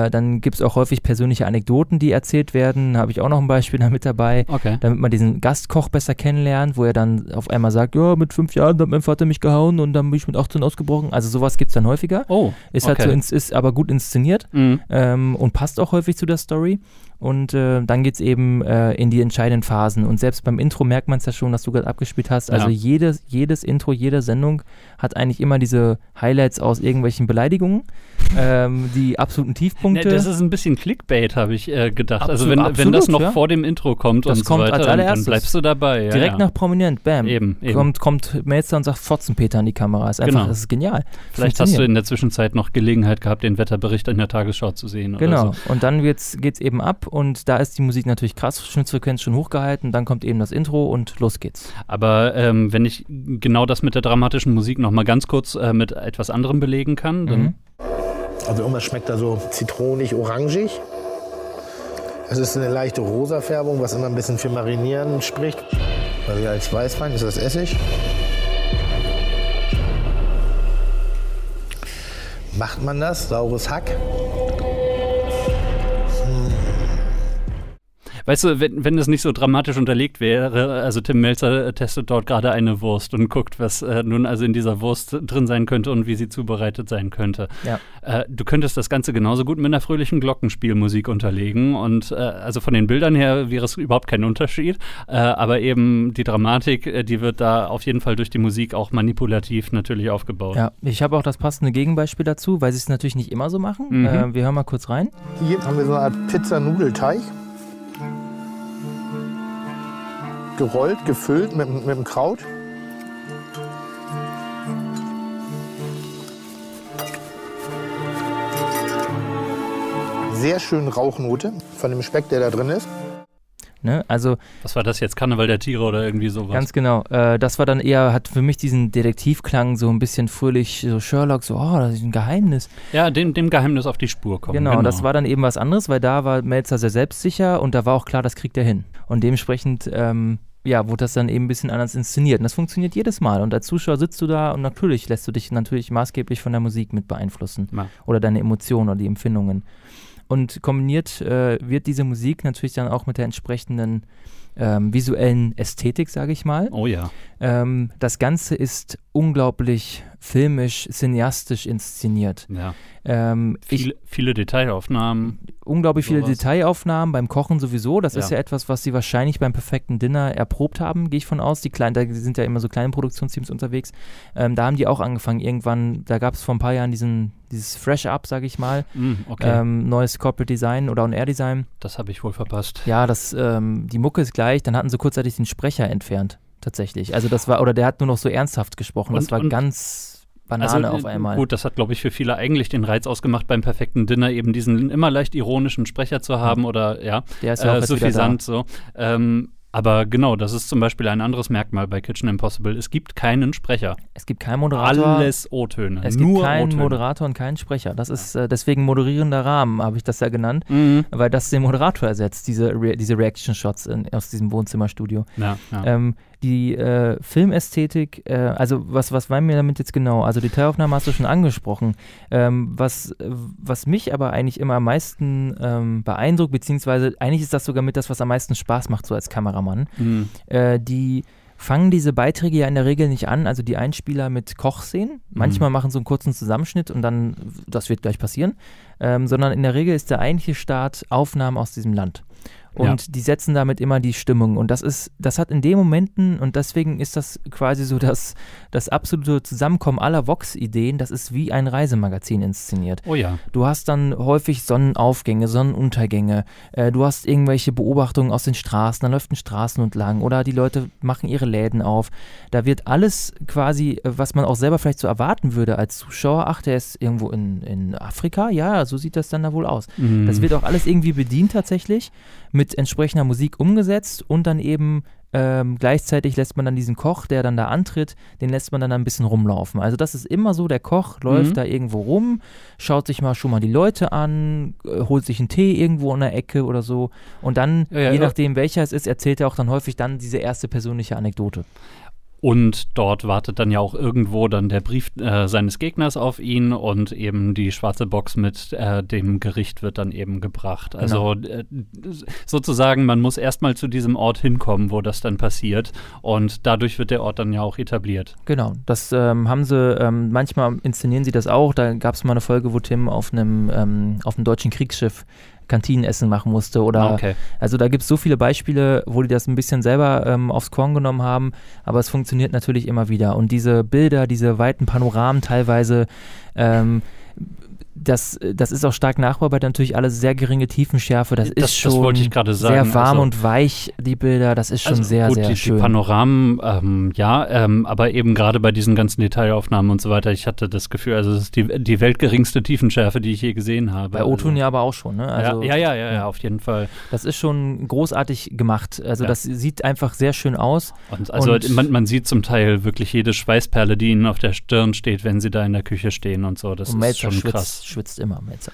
Äh, dann gibt es auch häufig persönliche Anekdoten, die erzählt werden. Habe ich auch noch ein Beispiel da mit dabei. Okay. Damit man diesen Gastkoch besser kennenlernt, wo er dann auf einmal sagt, ja, mit fünf Jahren hat mein Vater mich gehauen und dann bin ich mit 18 ausgebrochen. Also sowas gibt es dann häufiger. Oh. Ist halt okay. so, ins, ist aber gut inszeniert Mhm. ähm, und passt auch häufig zu der Story. Und äh, dann geht es eben äh, in die entscheidenden Phasen. Und selbst beim Intro merkt man es ja schon, dass du gerade abgespielt hast. Also Ja. jedes, jedes Intro, jede Sendung hat eigentlich immer diese Highlights aus irgendwelchen Beleidigungen, ähm, die absoluten Ne, Tiefpunkte. das ist ein bisschen Clickbait, habe ich äh, gedacht. also Absolut- wenn, wenn das absolut, noch ja. vor dem Intro kommt Das und kommt so weiter, als dann, bleibst du dabei. Ja, Direkt nach Prominent, bam. Eben, eben. Kommt, kommt Melzer und sagt Fotzenpeter in die Kamera. Ist einfach, Genau. das ist genial. Vielleicht hast du in der Zwischenzeit noch Gelegenheit gehabt, den Wetterbericht in der Tagesschau zu sehen. Genau, so. und dann geht's, geht's eben ab und da ist die Musik natürlich krass, Schnittfrequenz schon hochgehalten, dann kommt eben das Intro und los geht's. Aber ähm, wenn ich genau das mit der dramatischen Musik noch mal ganz kurz äh, mit etwas anderem belegen kann, dann Mhm. Also irgendwas schmeckt da so zitronig-orangig. Es ist eine leichte rosa Färbung, was immer ein bisschen für Marinieren spricht. Also ja, als Weißwein ist das Essig. Macht man das? Saures Hack. Weißt du, wenn, wenn das nicht so dramatisch unterlegt wäre, also Tim Melzer testet dort gerade eine Wurst und guckt, was äh, nun also in dieser Wurst drin sein könnte und wie sie zubereitet sein könnte. Ja. Äh, du könntest das Ganze genauso gut mit einer fröhlichen Glockenspielmusik unterlegen und äh, also von den Bildern her wäre es überhaupt kein Unterschied, äh, aber eben die Dramatik, äh, die wird da auf jeden Fall durch die Musik auch manipulativ natürlich aufgebaut. Ja, ich habe auch das passende Gegenbeispiel dazu, weil sie es natürlich nicht immer so machen. Mhm. Äh, wir hören mal kurz rein. Hier haben wir so eine Art Pizzanudelteig. Gerollt, gefüllt mit, mit dem Kraut. Sehr schön Rauchnote von dem Speck, der da drin ist. Ne? Also Was war das jetzt? Karneval der Tiere oder irgendwie sowas? ganz genau. Äh, das war dann eher, hat für mich diesen Detektivklang so ein bisschen fröhlich, so Sherlock, so, oh, das ist ein Geheimnis. ja, dem, dem Geheimnis auf die Spur kommen. Genau, das war dann eben was anderes, weil da war Melzer sehr selbstsicher und da war auch klar, das kriegt er hin. Und dementsprechend, ähm, ja, wurde das dann eben ein bisschen anders inszeniert. Und das funktioniert jedes Mal. Und als Zuschauer sitzt du da und natürlich lässt du dich natürlich maßgeblich von der Musik mit beeinflussen. Ja. Oder deine Emotionen oder die Empfindungen. Und kombiniert äh, wird diese Musik natürlich dann auch mit der entsprechenden ähm, visuellen Ästhetik, sage ich mal. Oh ja. Ähm, das Ganze ist unglaublich filmisch, cineastisch inszeniert. Ja. Ähm, Viele, ich, viele Detailaufnahmen. Unglaublich viele sowas. Detailaufnahmen beim Kochen sowieso. Das ist Ja. ja etwas, was sie wahrscheinlich beim perfekten Dinner erprobt haben, gehe ich von aus. Die kleinen, da sind ja immer so kleine Produktionsteams unterwegs. Ähm, da haben die auch angefangen. Irgendwann, da gab es vor ein paar Jahren diesen, dieses Fresh Up, sage ich mal. Hm, okay, Ähm, neues Corporate Design oder On-Air-Design. das habe ich wohl verpasst. Ja, das, ähm, die Mucke ist gleich. Dann hatten sie kurzzeitig den Sprecher entfernt, tatsächlich. Also das war, oder der hat nur noch so ernsthaft gesprochen. das Und- war und- ganz Banane auf äh, einmal. Gut, das hat, glaube ich, für viele eigentlich den Reiz ausgemacht, beim perfekten Dinner eben diesen immer leicht ironischen Sprecher zu haben oder ja, Der ist ja auch äh, suffisant so. Ähm, aber genau, das ist zum Beispiel ein anderes Merkmal bei Kitchen Impossible. Es gibt keinen Sprecher. Es gibt keinen Moderator. Alles O-Töne. Es gibt keinen. Moderator und keinen Sprecher. Das ist äh, deswegen moderierender Rahmen, habe ich das ja genannt, Mhm. weil das den Moderator ersetzt, diese, Re diese Reaction-Shots aus diesem Wohnzimmerstudio. Ja, ja. Ähm, die äh, Filmästhetik, äh, also was, was meinen wir damit jetzt genau? Also Detailaufnahmen hast du schon angesprochen. Ähm, was, was mich aber eigentlich immer am meisten ähm, beeindruckt, beziehungsweise eigentlich ist das sogar mit das, was am meisten Spaß macht, so als Kameramann. Mhm. Äh, die fangen diese Beiträge ja in der Regel nicht an, also die Einspieler mit Kochszenen. Manchmal machen so einen kurzen Zusammenschnitt und dann, das wird gleich passieren, ähm, sondern in der Regel ist der eigentliche Start Aufnahmen aus diesem Land. Und die setzen damit immer die Stimmung. Und das ist, das hat in den Momenten, und deswegen ist das quasi so das, das absolute Zusammenkommen aller Vox-Ideen, das ist wie ein Reisemagazin inszeniert. Oh ja. Du hast dann häufig Sonnenaufgänge, Sonnenuntergänge. Äh, du hast irgendwelche Beobachtungen aus den Straßen. Da läuft ein Straßen entlang oder die Leute machen ihre Läden auf. Da wird alles quasi, äh, was man auch selber vielleicht so erwarten würde als Zuschauer. Ach, der ist irgendwo in, in Afrika. Ja, so sieht das dann da wohl aus. Mhm. Das wird auch alles irgendwie bedient tatsächlich, mit entsprechender Musik umgesetzt und dann eben ähm, gleichzeitig lässt man dann diesen Koch, der dann da antritt, den lässt man dann ein bisschen rumlaufen. Also das ist immer so, der Koch läuft Mhm. da irgendwo rum, schaut sich mal schon mal die Leute an, äh, holt sich einen Tee irgendwo in der Ecke oder so und dann, Ja, ja, je ja. nachdem welcher es ist, erzählt er auch dann häufig dann diese erste persönliche Anekdote. Und dort wartet dann ja auch irgendwo dann der Brief äh, seines Gegners auf ihn und eben die schwarze Box mit äh, dem Gericht wird dann eben gebracht. Also äh, sozusagen, man muss erstmal zu diesem Ort hinkommen, wo das dann passiert. Und dadurch wird der Ort dann ja auch etabliert. Genau, das ähm, haben sie, ähm, manchmal inszenieren sie das auch. Da gab es mal eine Folge, wo Tim auf einem, ähm, auf einem deutschen Kriegsschiff Kantinenessen machen musste oder Ah, okay. Also da gibt es so viele Beispiele, wo die das ein bisschen selber ähm, aufs Korn genommen haben, aber es funktioniert natürlich immer wieder. Und diese Bilder, diese weiten Panoramen teilweise, ähm, das, das ist auch stark nachbearbeitet, natürlich alles sehr geringe Tiefenschärfe. Das, Das- das ist schon sagen, sehr warm also- und weich, die Bilder. Das ist schon Also sehr, gut, sehr die, schön. Die Panoramen, ähm, ja, ähm, aber eben gerade bei diesen ganzen Detailaufnahmen und so weiter, ich hatte das Gefühl, also es ist die, die weltgeringste Tiefenschärfe, die ich je gesehen habe. Bei O-Ton also, ja aber auch schon, ne? Also, ja, ja, ja, ja, auf jeden Fall. Das ist schon großartig gemacht. Also Ja. das sieht einfach sehr schön aus. Und also Und- man, man sieht zum Teil wirklich jede Schweißperle, die ihnen auf der Stirn steht, wenn sie da in der Küche stehen und so. Das und ist Melzer schon krass. Schwitzt immer, Melzer.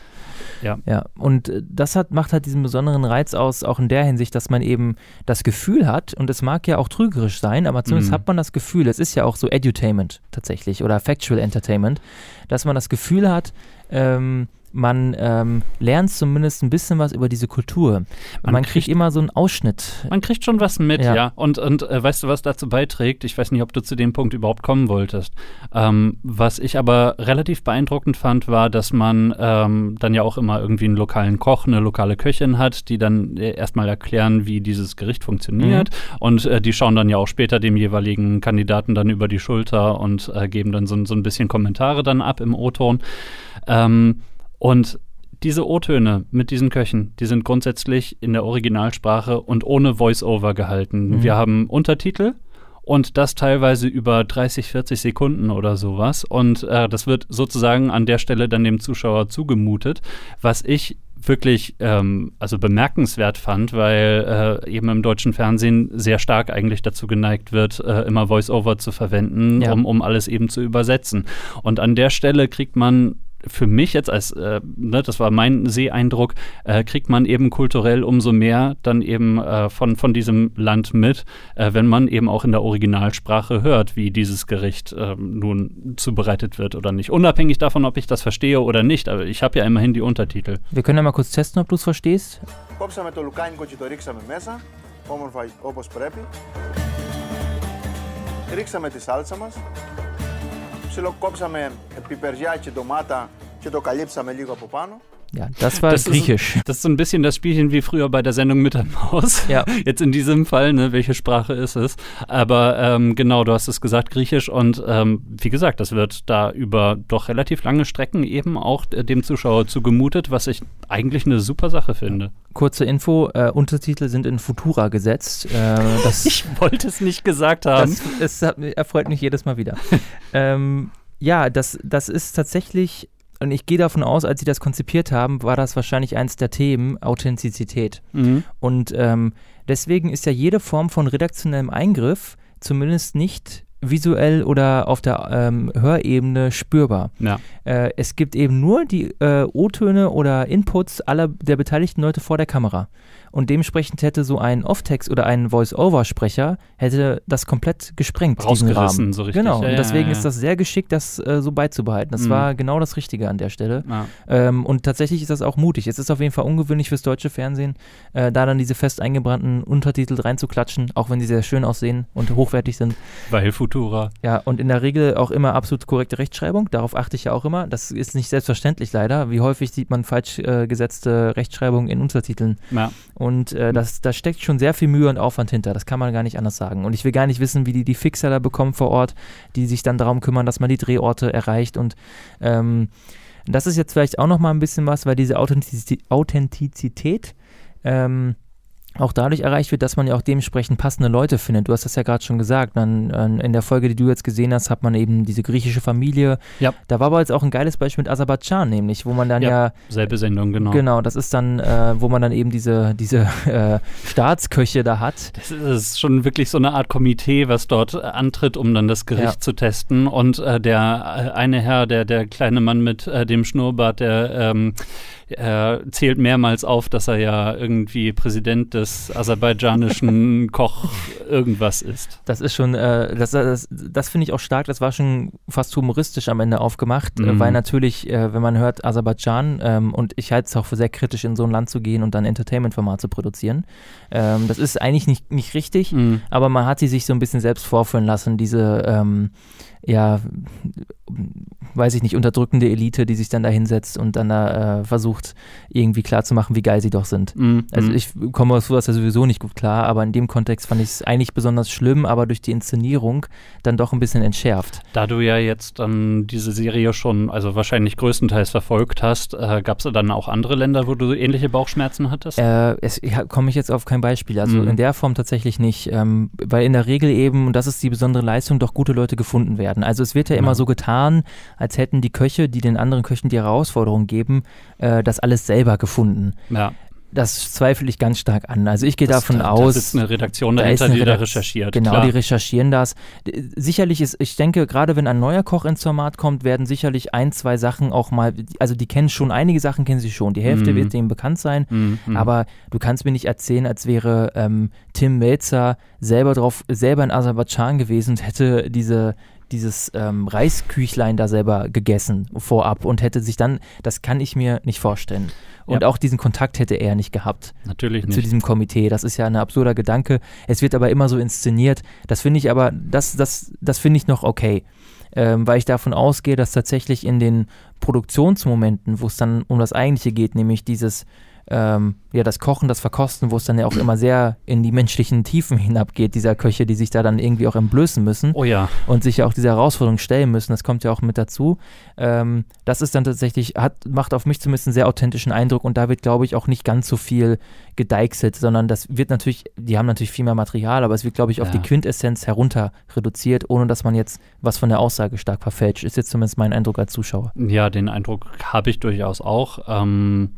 Ja. Ja, und äh, das hat, macht halt diesen besonderen Reiz aus, auch in der Hinsicht, dass man eben das Gefühl hat, und es mag ja auch trügerisch sein, aber zumindest Mhm. hat man das Gefühl, es ist ja auch so Edutainment tatsächlich oder Factual Entertainment, dass man das Gefühl hat, ähm, man ähm, lernt zumindest ein bisschen was über diese Kultur. Man, Man kriegt, kriegt- immer so einen Ausschnitt. Man kriegt schon was mit, Ja. ja. Und, und äh, weißt du, was dazu beiträgt? Ich weiß nicht, ob du zu dem Punkt überhaupt kommen wolltest. Ähm, was ich aber relativ beeindruckend fand, war, dass man ähm, dann ja auch immer irgendwie einen lokalen Koch, eine lokale Köchin hat, die dann äh, erstmal erklären, wie dieses Gericht funktioniert. Und äh, die schauen dann ja auch später dem jeweiligen Kandidaten dann über die Schulter und äh, geben dann so, so ein bisschen Kommentare dann ab im O-Ton. Ähm, und diese O-Töne mit diesen Köchen, die sind grundsätzlich in der Originalsprache und ohne Voice-Over gehalten. Mhm. Wir haben Untertitel und das teilweise über 30, 40 Sekunden oder sowas. Und äh, das wird sozusagen an der Stelle dann dem Zuschauer zugemutet, was ich wirklich ähm, also bemerkenswert fand, weil äh, eben im deutschen Fernsehen sehr stark eigentlich dazu geneigt wird, äh, immer Voice-Over zu verwenden, Ja. um, um alles eben zu übersetzen. Und an der Stelle kriegt man für mich jetzt als, äh, ne, das war mein Seeeindruck, äh, kriegt man eben kulturell umso mehr dann eben äh, von, von diesem Land mit, äh, wenn man eben auch in der Originalsprache hört, wie dieses Gericht ähm, nun zubereitet wird oder nicht. Unabhängig davon, ob ich das verstehe oder nicht, aber ich habe ja immerhin die Untertitel. Wir können ja mal kurz testen, ob du es verstehst. Κόψαμε το λουκάνικο και το ρίξαμε μέσα, όμορφα όπως πρέπει. Ρίξαμε τη σάλτσα μας. Ψιλοκόψαμε πιπεριά και ντομάτα και το καλύψαμε λίγο από πάνω. Ja, das war Das ist- griechisch. Das ist so ein bisschen das Spielchen wie früher bei der Sendung mit der Maus. Ja. Jetzt in diesem Fall, ne, welche Sprache ist es? Aber ähm, genau, du hast es gesagt, Griechisch. Und ähm, wie gesagt, das wird da über doch relativ lange Strecken eben auch äh, dem Zuschauer zugemutet, was ich eigentlich eine super Sache finde. Kurze Info, äh, Untertitel sind in Futura gesetzt. Äh, das, Ich wollte es nicht gesagt haben. das, es hat, erfreut mich jedes Mal wieder. ähm, ja, das, das ist tatsächlich, und ich gehe davon aus, als sie das konzipiert haben, war das wahrscheinlich eins der Themen, Authentizität. mhm. Und ähm, deswegen ist ja jede Form von redaktionellem Eingriff zumindest nicht visuell oder auf der ähm, Hörebene spürbar. Ja. Äh, es gibt eben nur die äh, O-Töne oder Inputs aller der beteiligten Leute vor der Kamera. Und dementsprechend hätte so ein Off-Text oder ein Voice-Over-Sprecher hätte das komplett gesprengt, Rausgerissen, so richtig. Genau, Ja, und deswegen ja, ist ja. das sehr geschickt, das äh, so beizubehalten. Das Mhm. war genau das Richtige an der Stelle. Ähm, und tatsächlich ist das auch mutig. Es ist auf jeden Fall ungewöhnlich fürs deutsche Fernsehen, äh, da dann diese fest eingebrannten Untertitel reinzuklatschen, auch wenn sie sehr schön aussehen und hochwertig sind. Weil Futura. Ja, und in der Regel auch immer absolut korrekte Rechtschreibung. Darauf achte ich ja auch immer. Das ist nicht selbstverständlich leider. Wie häufig sieht man falsch äh, gesetzte Rechtschreibung in Untertiteln? Ja. Und äh, das, da steckt schon sehr viel Mühe und Aufwand hinter. Das kann man gar nicht anders sagen. Und ich will gar nicht wissen, wie die die Fixer da bekommen vor Ort, die sich dann darum kümmern, dass man die Drehorte erreicht. Und ähm, das ist jetzt vielleicht auch noch mal ein bisschen was, weil diese Authentizi- Authentizität ähm, auch dadurch erreicht wird, dass man ja auch dementsprechend passende Leute findet. Du hast das ja gerade schon gesagt. Man, äh, in der Folge, die du jetzt gesehen hast, hat man eben diese griechische Familie. Ja. Da war aber jetzt auch ein geiles Beispiel mit Aserbaidschan, nämlich, wo man dann Ja. ja Selbe Sendung, genau. Genau, das ist dann, äh, wo man dann eben diese, diese äh, Staatsköche da hat. Das ist schon wirklich so eine Art Komitee, was dort äh, antritt, um dann das Gericht Ja. zu testen. Und äh, der äh, eine Herr, der, der kleine Mann mit äh, dem Schnurrbart, der ähm, äh, zählt mehrmals auf, dass er ja irgendwie Präsident des aserbaidschanischen Koch irgendwas ist. Das ist schon, äh, das, das, das finde ich auch stark, das war schon fast humoristisch am Ende aufgemacht, äh, Mhm. weil natürlich, äh, wenn man hört Aserbaidschan, ähm, und ich halte es auch für sehr kritisch, in so ein Land zu gehen und dann Entertainment-Format zu produzieren, ähm, das ist eigentlich nicht, nicht richtig, Mhm. aber man hat sie sich so ein bisschen selbst vorführen lassen, diese, ähm, ja, weiß ich nicht, unterdrückende Elite, die sich dann da hinsetzt und dann da äh, versucht, irgendwie klarzumachen, wie geil sie doch sind. Mhm. Also ich komme aus sowas ja sowieso nicht gut klar, aber in dem Kontext fand ich es eigentlich besonders schlimm, aber durch die Inszenierung dann doch ein bisschen entschärft. Da du ja jetzt dann diese Serie schon, also wahrscheinlich größtenteils verfolgt hast, äh, gab es dann auch andere Länder, wo du ähnliche Bauchschmerzen hattest? Äh, es ja, komme ich jetzt auf kein Beispiel, also Mhm. in der Form tatsächlich nicht, ähm, weil in der Regel eben, und das ist die besondere Leistung, doch gute Leute gefunden werden. Also es wird ja Ja. immer so getan, als hätten die Köche, die den anderen Köchen die Herausforderung geben, äh, das alles selber gefunden. ja. Das zweifle ich ganz stark an. Also ich gehe Das- davon da, aus. Da sitzt eine Redaktion Da ist dahinter, eine die da recherchiert. Genau, klar. die recherchieren das. Sicherlich ist, ich denke, gerade wenn ein neuer Koch ins Format kommt, werden sicherlich ein, zwei Sachen auch mal, also die kennen schon, einige Sachen kennen sie schon. Die Hälfte Mhm. wird denen bekannt sein. Mhm, mhm. Aber du kannst mir nicht erzählen, als wäre ähm, Tim Melzer selber drauf, selber in Aserbaidschan gewesen und hätte diese dieses ähm, Reisküchlein da selber gegessen vorab und hätte sich dann, das kann ich mir nicht vorstellen. Und Ja. auch diesen Kontakt hätte er nicht gehabt Natürlich zu nicht. diesem Komitee. Das ist ja ein absurder Gedanke. Es wird aber immer so inszeniert. Das finde ich aber, das, das, das finde ich noch okay. Ähm, weil ich davon ausgehe, dass tatsächlich in den Produktionsmomenten, wo es dann um das Eigentliche geht, nämlich dieses, ähm, ja, das Kochen, das Verkosten, wo es dann ja auch immer sehr in die menschlichen Tiefen hinabgeht, dieser Köche, die sich da dann irgendwie auch entblößen müssen Oh ja. und sich ja auch dieser Herausforderung stellen müssen. Das kommt ja auch mit dazu. Ähm, das ist dann tatsächlich, hat, macht auf mich zumindest einen sehr authentischen Eindruck und da wird, glaube ich, auch nicht ganz so viel gedeichselt, sondern das wird natürlich, die haben natürlich viel mehr Material, aber es wird, glaube ich, auf Ja. die Quintessenz herunter reduziert, ohne dass man jetzt was von der Aussage stark verfälscht. Ist jetzt zumindest mein Eindruck als Zuschauer. Ja, den Eindruck habe ich durchaus auch. Ähm,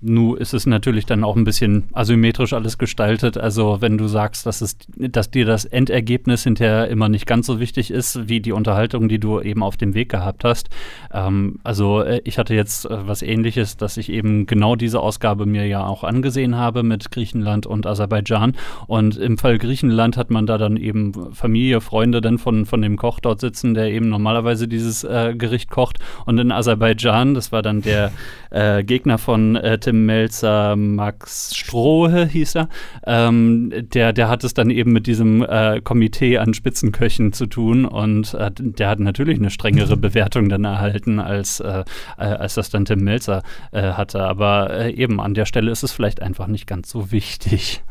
Nu ist es natürlich dann auch ein bisschen asymmetrisch alles gestaltet. Also wenn du sagst, dass es, dass dir das Endergebnis hinterher immer nicht ganz so wichtig ist, wie die Unterhaltung, die du eben auf dem Weg gehabt hast. Ähm, also äh, ich hatte jetzt äh, was ähnliches, dass ich eben genau diese Ausgabe mir ja auch angesehen habe mit Griechenland und Aserbaidschan. Und im Fall Griechenland hat man da dann eben Familie, Freunde dann von, von dem Koch dort sitzen, der eben normalerweise dieses äh, Gericht kocht. Und in Aserbaidschan, das war dann der äh, Gegner von äh, Melzer, Max Strohe hieß er, ähm, der, der hat es dann eben mit diesem äh, Komitee an Spitzenköchen zu tun und äh, der hat natürlich eine strengere Bewertung dann erhalten, als, äh, äh, als das dann Tim Melzer hatte. Aber eben an der Stelle ist es vielleicht einfach nicht ganz so wichtig.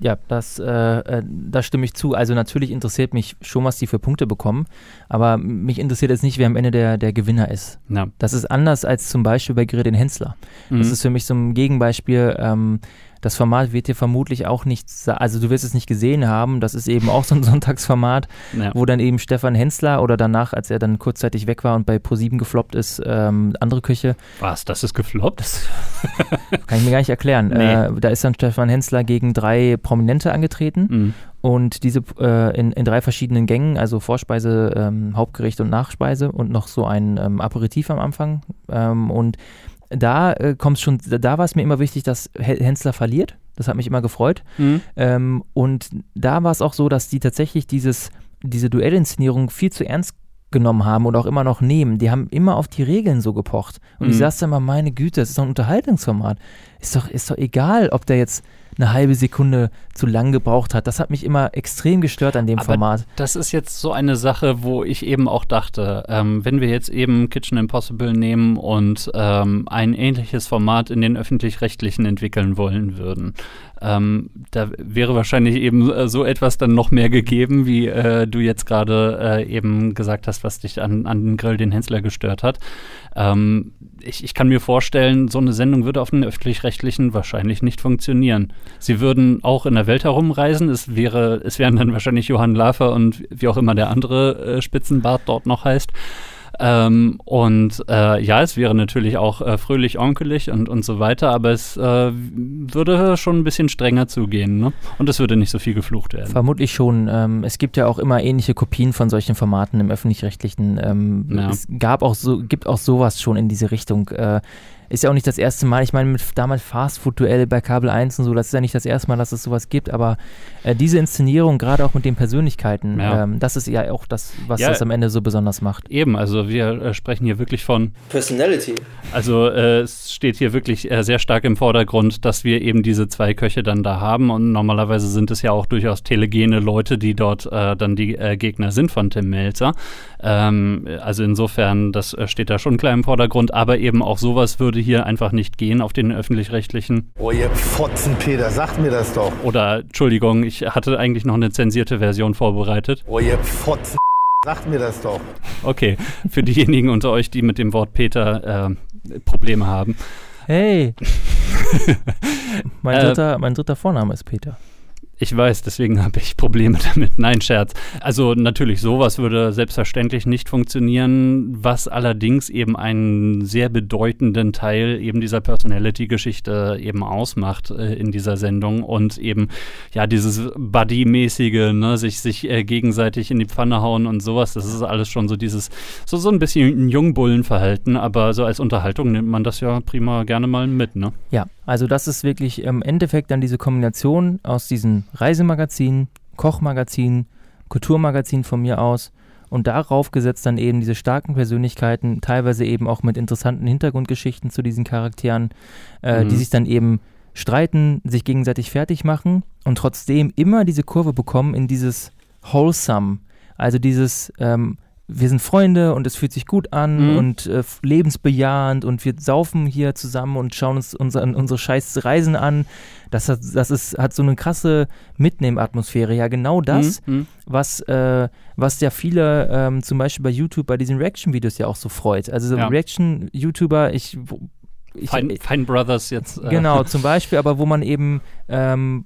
Ja, das, äh, äh, da stimme ich zu. Also natürlich interessiert mich schon, was die für Punkte bekommen, aber mich interessiert jetzt nicht, wer am Ende der, der Gewinner ist. Ja. Das ist anders als zum Beispiel bei Gredin Hensler. Mhm. Das ist für mich so ein Gegenbeispiel. Ähm, das Format wird dir vermutlich auch nicht, also du wirst es nicht gesehen haben, das ist eben auch so ein Sonntagsformat, ja. wo dann eben Stefan Hensler oder danach, als er dann kurzzeitig weg war und bei Pro7 gefloppt ist, ähm, andere Küche. Was, das ist gefloppt? Das kann ich mir gar nicht erklären. Nee. Äh, da ist dann Stefan Hensler gegen drei Prominente angetreten mhm. und diese äh, in, in drei verschiedenen Gängen, also Vorspeise, ähm, Hauptgericht und Nachspeise und noch so ein ähm, Aperitif am Anfang ähm, und da äh, kommt schon, da war es mir immer wichtig, dass Hensler verliert. Das hat mich immer gefreut. Mhm. Ähm, und da war es auch so, dass die tatsächlich dieses, diese Duellinszenierung viel zu ernst genommen haben und auch immer noch nehmen. Die haben immer auf die Regeln so gepocht. Und mhm. ich saß dann mal, meine Güte, das ist doch ein Unterhaltungsformat. Ist doch, ist doch egal, ob der jetzt eine halbe Sekunde zu lang gebraucht hat. Das hat mich immer extrem gestört an dem Aber Format. Das ist jetzt so eine Sache, wo ich eben auch dachte, ähm, wenn wir jetzt eben Kitchen Impossible nehmen und ähm, ein ähnliches Format in den öffentlich-rechtlichen entwickeln wollen würden, ähm, da wäre wahrscheinlich eben äh, so etwas dann noch mehr gegeben, wie äh, du jetzt gerade äh, eben gesagt hast, was dich an, an den Grill den Hensler gestört hat. Ähm, ich, ich, kann mir vorstellen, so eine Sendung würde auf den öffentlich-rechtlichen wahrscheinlich nicht funktionieren. Sie würden auch in der Welt herumreisen. Es wäre, es wären dann wahrscheinlich Johann Lafer und wie auch immer der andere äh, Spitzenbart dort noch heißt. Ähm, und äh, ja, es wäre natürlich auch äh, fröhlich onkelig und, und so weiter, aber es äh, würde schon ein bisschen strenger zugehen. Ne? Und es würde nicht so viel geflucht werden. Vermutlich schon. Ähm, es gibt ja auch immer ähnliche Kopien von solchen Formaten im öffentlich-rechtlichen. Ähm, ja. Es gab auch so, gibt auch sowas schon in diese Richtung. Ist ja auch nicht das erste Mal. Ich meine, mit damals Fastfood-Duell bei Kabel 1 und so, das ist ja nicht das erste Mal, dass es sowas gibt, aber äh, diese Inszenierung, gerade auch mit den Persönlichkeiten, ja. ähm, das ist ja auch das, was ja, das am Ende so besonders macht. Eben, also wir äh, sprechen hier wirklich von Personality. Also äh, es steht hier wirklich äh, sehr stark im Vordergrund, dass wir eben diese zwei Köche dann da haben und normalerweise sind es ja auch durchaus telegene Leute, die dort äh, dann die äh, Gegner sind von Tim Melzer. Ähm, also insofern, das steht da schon klar im Vordergrund, aber eben auch sowas würde hier einfach nicht gehen auf den öffentlich-rechtlichen. Oh, ihr Fotzen, Peter, sagt mir das doch. Oder, Entschuldigung, ich hatte eigentlich noch eine zensierte Version vorbereitet. Oh, ihr Fotzen, sagt mir das doch. Okay, für diejenigen unter euch, die mit dem Wort Peter äh, Probleme haben. Hey! mein, äh, dritter, mein dritter Vorname ist Peter. Ich weiß, deswegen habe ich Probleme damit. Nein, Scherz. Also natürlich, sowas würde selbstverständlich nicht funktionieren, was allerdings eben einen sehr bedeutenden Teil eben dieser Personality-Geschichte eben ausmacht äh, in dieser Sendung und eben ja dieses Buddy-mäßige, ne, sich, sich äh, gegenseitig in die Pfanne hauen und sowas, das ist alles schon so dieses, so, so ein bisschen ein Jungbullenverhalten, aber so als Unterhaltung nimmt man das ja prima gerne mal mit, ne? Ja, also das ist wirklich im Endeffekt dann diese Kombination aus diesen Reisemagazinen, Kochmagazinen, Kulturmagazinen von mir aus und darauf gesetzt dann eben diese starken Persönlichkeiten, teilweise eben auch mit interessanten Hintergrundgeschichten zu diesen Charakteren, äh, mhm. die sich dann eben streiten, sich gegenseitig fertig machen und trotzdem immer diese Kurve bekommen in dieses Wholesome, also dieses ähm, wir sind Freunde und es fühlt sich gut an mhm. und äh, lebensbejahend und wir saufen hier zusammen und schauen uns unser, unsere scheiß Reisen an. Das, hat, das ist, hat so eine krasse Mitnehmatmosphäre. Ja, genau das, mhm. mhm. was, äh, was ja viele ähm, zum Beispiel bei YouTube bei diesen Reaction-Videos ja auch so freut. Also so ja. Reaction-YouTuber, ich ich, Fine, Fine Brothers jetzt. Äh. Genau, zum Beispiel, aber wo man eben, ähm,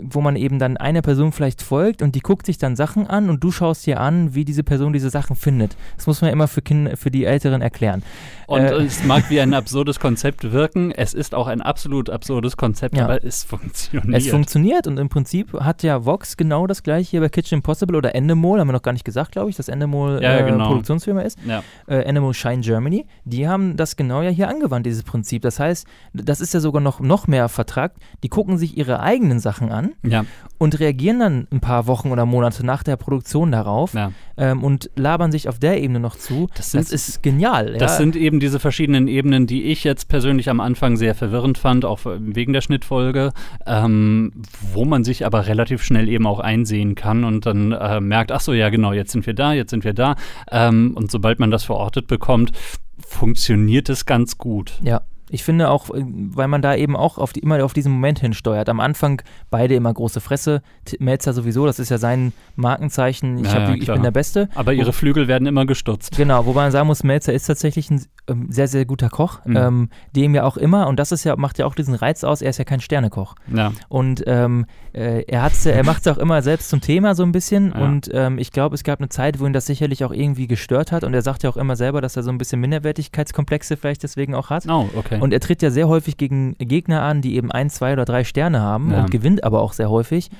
wo man eben dann einer Person vielleicht folgt und die guckt sich dann Sachen an und du schaust dir an, wie diese Person diese Sachen findet. Das muss man immer für Kinder, für die Älteren erklären. Und äh, es mag wie ein absurdes Konzept wirken. Es ist auch ein absolut absurdes Konzept, ja. aber es funktioniert. Es funktioniert und im Prinzip hat ja Vox genau das gleiche hier bei Kitchen Impossible oder Endemol, haben wir noch gar nicht gesagt, glaube ich, dass Endemol ja, äh, genau. Produktionsfirma ist. Ja. Äh, Endemol Shine Germany. Die haben das genau ja hier angewandt, dieses Prinzip. Das heißt, das ist ja sogar noch, noch mehr vertragt. Die gucken sich ihre eigenen Sachen an ja. und reagieren dann ein paar Wochen oder Monate nach der Produktion darauf ja. ähm, und labern sich auf der Ebene noch zu. Das, sind, das ist genial. Das sind eben diese verschiedenen Ebenen, die ich jetzt persönlich am Anfang sehr verwirrend fand, auch wegen der Schnittfolge, ähm, wo man sich aber relativ schnell eben auch einsehen kann und dann äh, merkt, ach so, ja genau, jetzt sind wir da, jetzt sind wir da. Ähm, und sobald man das verortet bekommt, funktioniert es ganz gut. Ja. Ich finde auch, äh, weil man da eben auch auf die, immer auf diesen Moment hinsteuert. Am Anfang beide immer große Fresse. Melzer sowieso, das ist ja sein Markenzeichen. Ich, ja, hab, ich bin der Beste. Aber ihre Flügel werden immer gestutzt. Genau, wobei man sagen muss, Melzer ist tatsächlich ein ähm, sehr, sehr guter Koch, mhm. ähm, dem ja auch immer, und das ist ja, macht ja auch diesen Reiz aus, er ist ja kein Sternekoch. Ja. Und ähm, äh, er, hat's, er macht es auch immer selbst zum Thema so ein bisschen. Ja. Und ähm, ich glaube, es gab eine Zeit, wo ihn das sicherlich auch irgendwie gestört hat. Und er sagt ja auch immer selber, dass er so ein bisschen Minderwertigkeitskomplexe vielleicht deswegen auch hat. Oh, okay. Und er tritt ja sehr häufig gegen Gegner an, die eben ein, zwei oder drei Sterne haben ja. und gewinnt aber auch sehr häufig.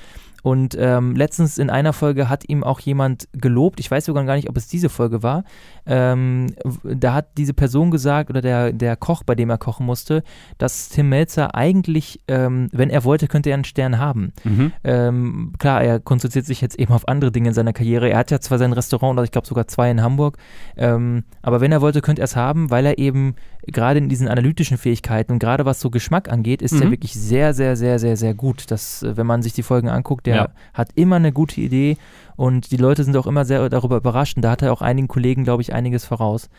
Und ähm, letztens in einer Folge hat ihm auch jemand gelobt, ich weiß sogar gar nicht, ob es diese Folge war, ähm, da hat diese Person gesagt, oder der, der Koch, bei dem er kochen musste, dass Tim Melzer eigentlich, ähm, wenn er wollte, könnte er einen Stern haben. Mhm. Ähm, klar, er konzentriert sich jetzt eben auf andere Dinge in seiner Karriere. Er hat ja zwar sein Restaurant, oder ich glaube sogar zwei in Hamburg, ähm, aber wenn er wollte, könnte er es haben, weil er eben gerade in diesen analytischen Fähigkeiten und gerade was so Geschmack angeht, ist mhm. er wirklich sehr, sehr, sehr, sehr, sehr gut. Das, äh, wenn man sich die Folgen anguckt, der ja. hat immer eine gute Idee und die Leute sind auch immer sehr darüber überrascht. Und da hat er auch einigen Kollegen, glaube ich, einiges voraus.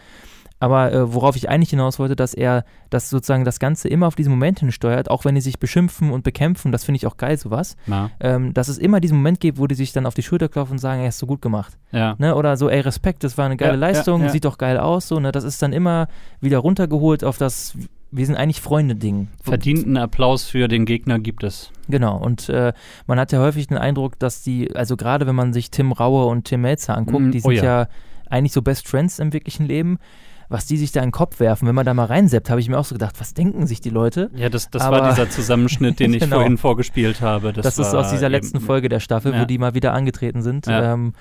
Aber äh, worauf ich eigentlich hinaus wollte, dass er das sozusagen das Ganze immer auf diesen Moment hinsteuert, auch wenn die sich beschimpfen und bekämpfen, das finde ich auch geil, sowas. Ähm, dass es immer diesen Moment gibt, wo die sich dann auf die Schulter klopfen und sagen, er ist so gut gemacht. Ja. Ne? Oder so, ey, Respekt, das war eine geile ja, Leistung, ja, sieht doch geil aus, so, ne? Das ist dann immer wieder runtergeholt auf das, wir sind eigentlich Freunde-Ding. Verdienten Applaus für den Gegner gibt es. Genau, und äh, man hat ja häufig den Eindruck, dass die, also gerade wenn man sich Tim Raue und Tim Melzer anguckt, mm, die sind oh ja. ja eigentlich so Best Friends im wirklichen Leben was die sich da in den Kopf werfen, wenn man da mal reinseppt, habe ich mir auch so gedacht, was denken sich die Leute? Ja, das, das war dieser Zusammenschnitt, den ich genau. vorhin vorgespielt habe. Das, das ist aus dieser letzten Folge der Staffel, ja. wo die mal wieder angetreten sind. Ja. Ähm,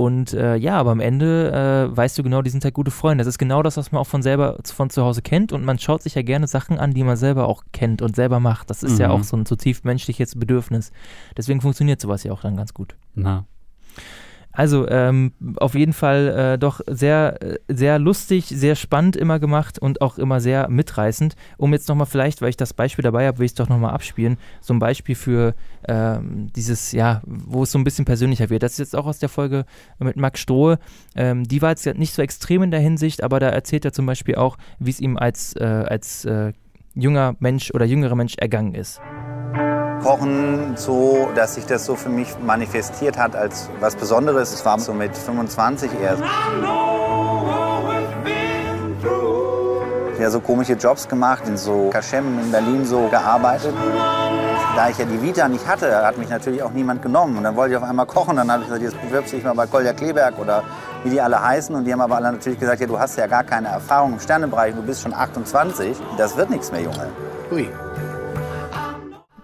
und äh, ja, aber am Ende äh, weißt du genau, die sind halt gute Freunde. Das ist genau das, was man auch von selber von zu Hause kennt. Und man schaut sich ja gerne Sachen an, die man selber auch kennt und selber macht. Das ist mhm. ja auch so ein zutiefst menschliches Bedürfnis. Deswegen funktioniert sowas ja auch dann ganz gut. Na. Also ähm, auf jeden Fall äh, doch sehr, sehr lustig, sehr spannend immer gemacht und auch immer sehr mitreißend. Um jetzt nochmal vielleicht, weil ich das Beispiel dabei habe, will ich es doch nochmal abspielen. So ein Beispiel für ähm, dieses, ja, wo es so ein bisschen persönlicher wird. Das ist jetzt auch aus der Folge mit Max Strohe. Ähm, die war jetzt nicht so extrem in der Hinsicht, aber da erzählt er zum Beispiel auch, wie es ihm als, äh, als äh, junger Mensch oder jüngerer Mensch ergangen ist. Kochen so, dass sich das so für mich manifestiert hat als was Besonderes. Es war so mit 25 erst. Ich habe so komische Jobs gemacht, in so Kaschem in Berlin so gearbeitet. Da ich ja die Vita nicht hatte, hat mich natürlich auch niemand genommen. Und dann wollte ich auf einmal kochen. Dann habe ich gesagt, jetzt bewirbst du dich mal bei Kolja Kleberg oder wie die alle heißen. Und die haben aber alle natürlich gesagt, ja, du hast ja gar keine Erfahrung im Sternebereich, du bist schon 28. Das wird nichts mehr, Junge. Ui.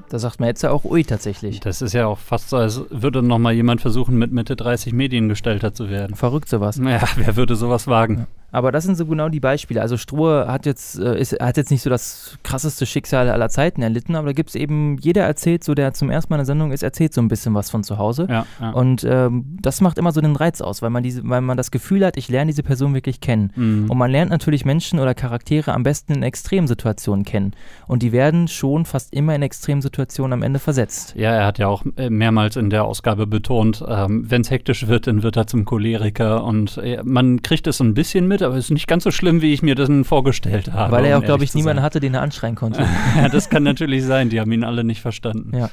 Da sagt man jetzt ja auch ui tatsächlich. Das ist ja auch fast so, als würde noch mal jemand versuchen, mit Mitte 30 Mediengestalter zu werden. Verrückt sowas. Ja, wer würde sowas wagen? Ja. Aber das sind so genau die Beispiele. Also Strohe hat jetzt, äh, ist, hat jetzt nicht so das krasseste Schicksal aller Zeiten erlitten, aber da gibt es eben, jeder erzählt so, der zum ersten Mal in der Sendung ist, erzählt so ein bisschen was von zu Hause. Ja, ja. Und ähm, das macht immer so den Reiz aus, weil man diese, weil man das Gefühl hat, ich lerne diese Person wirklich kennen. Mhm. Und man lernt natürlich Menschen oder Charaktere am besten in Extremsituationen kennen. Und die werden schon fast immer in Extremsituationen am Ende versetzt. Ja, er hat ja auch äh, mehrmals in der Ausgabe betont, ähm, wenn es hektisch wird, dann wird er zum Choleriker und äh, man kriegt es so ein bisschen mit mit, aber es ist nicht ganz so schlimm, wie ich mir das vorgestellt habe. Weil er um auch, glaube ich, niemanden sein. hatte, den er anschreien konnte. ja, das kann natürlich sein. Die haben ihn alle nicht verstanden. Ja.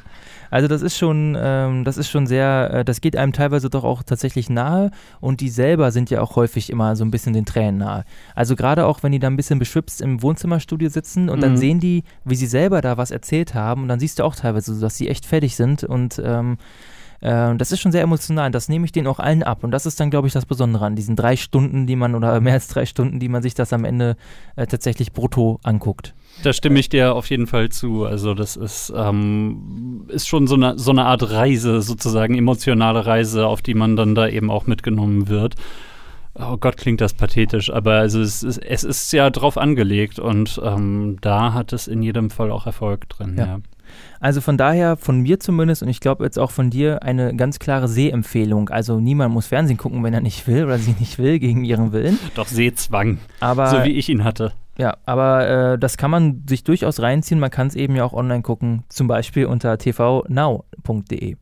Also das ist schon, ähm, das ist schon sehr, äh, das geht einem teilweise doch auch tatsächlich nahe und die selber sind ja auch häufig immer so ein bisschen den Tränen nahe. Also gerade auch, wenn die da ein bisschen beschwipst im Wohnzimmerstudio sitzen und dann Mhm. sehen die, wie sie selber da was erzählt haben und dann siehst du auch teilweise so, dass sie echt fertig sind und ähm, äh, das ist schon sehr emotional. Das nehme ich denen auch allen ab. Und das ist dann, glaube ich, das Besondere an diesen drei Stunden, die man, oder mehr als drei Stunden, die man sich das am Ende äh, tatsächlich brutto anguckt. Da stimme ich dir auf jeden Fall zu. Also das ist, ähm, ist schon so eine, so eine Art Reise, sozusagen emotionale Reise, auf die man dann da eben auch mitgenommen wird. Oh Gott, klingt das pathetisch, aber also es ist, es ist ja drauf angelegt und ähm, da hat es in jedem Fall auch Erfolg drin. Ja. Ja. Also von daher, von mir zumindest und ich glaube jetzt auch von dir, eine ganz klare Sehempfehlung. Also niemand muss Fernsehen gucken, wenn er nicht will oder sie nicht will, gegen ihren Willen. Doch Sehzwang, Aber so wie ich ihn hatte. Ja, aber äh, das kann man sich durchaus reinziehen. Man kann es eben ja auch online gucken, zum Beispiel unter tvnow.de.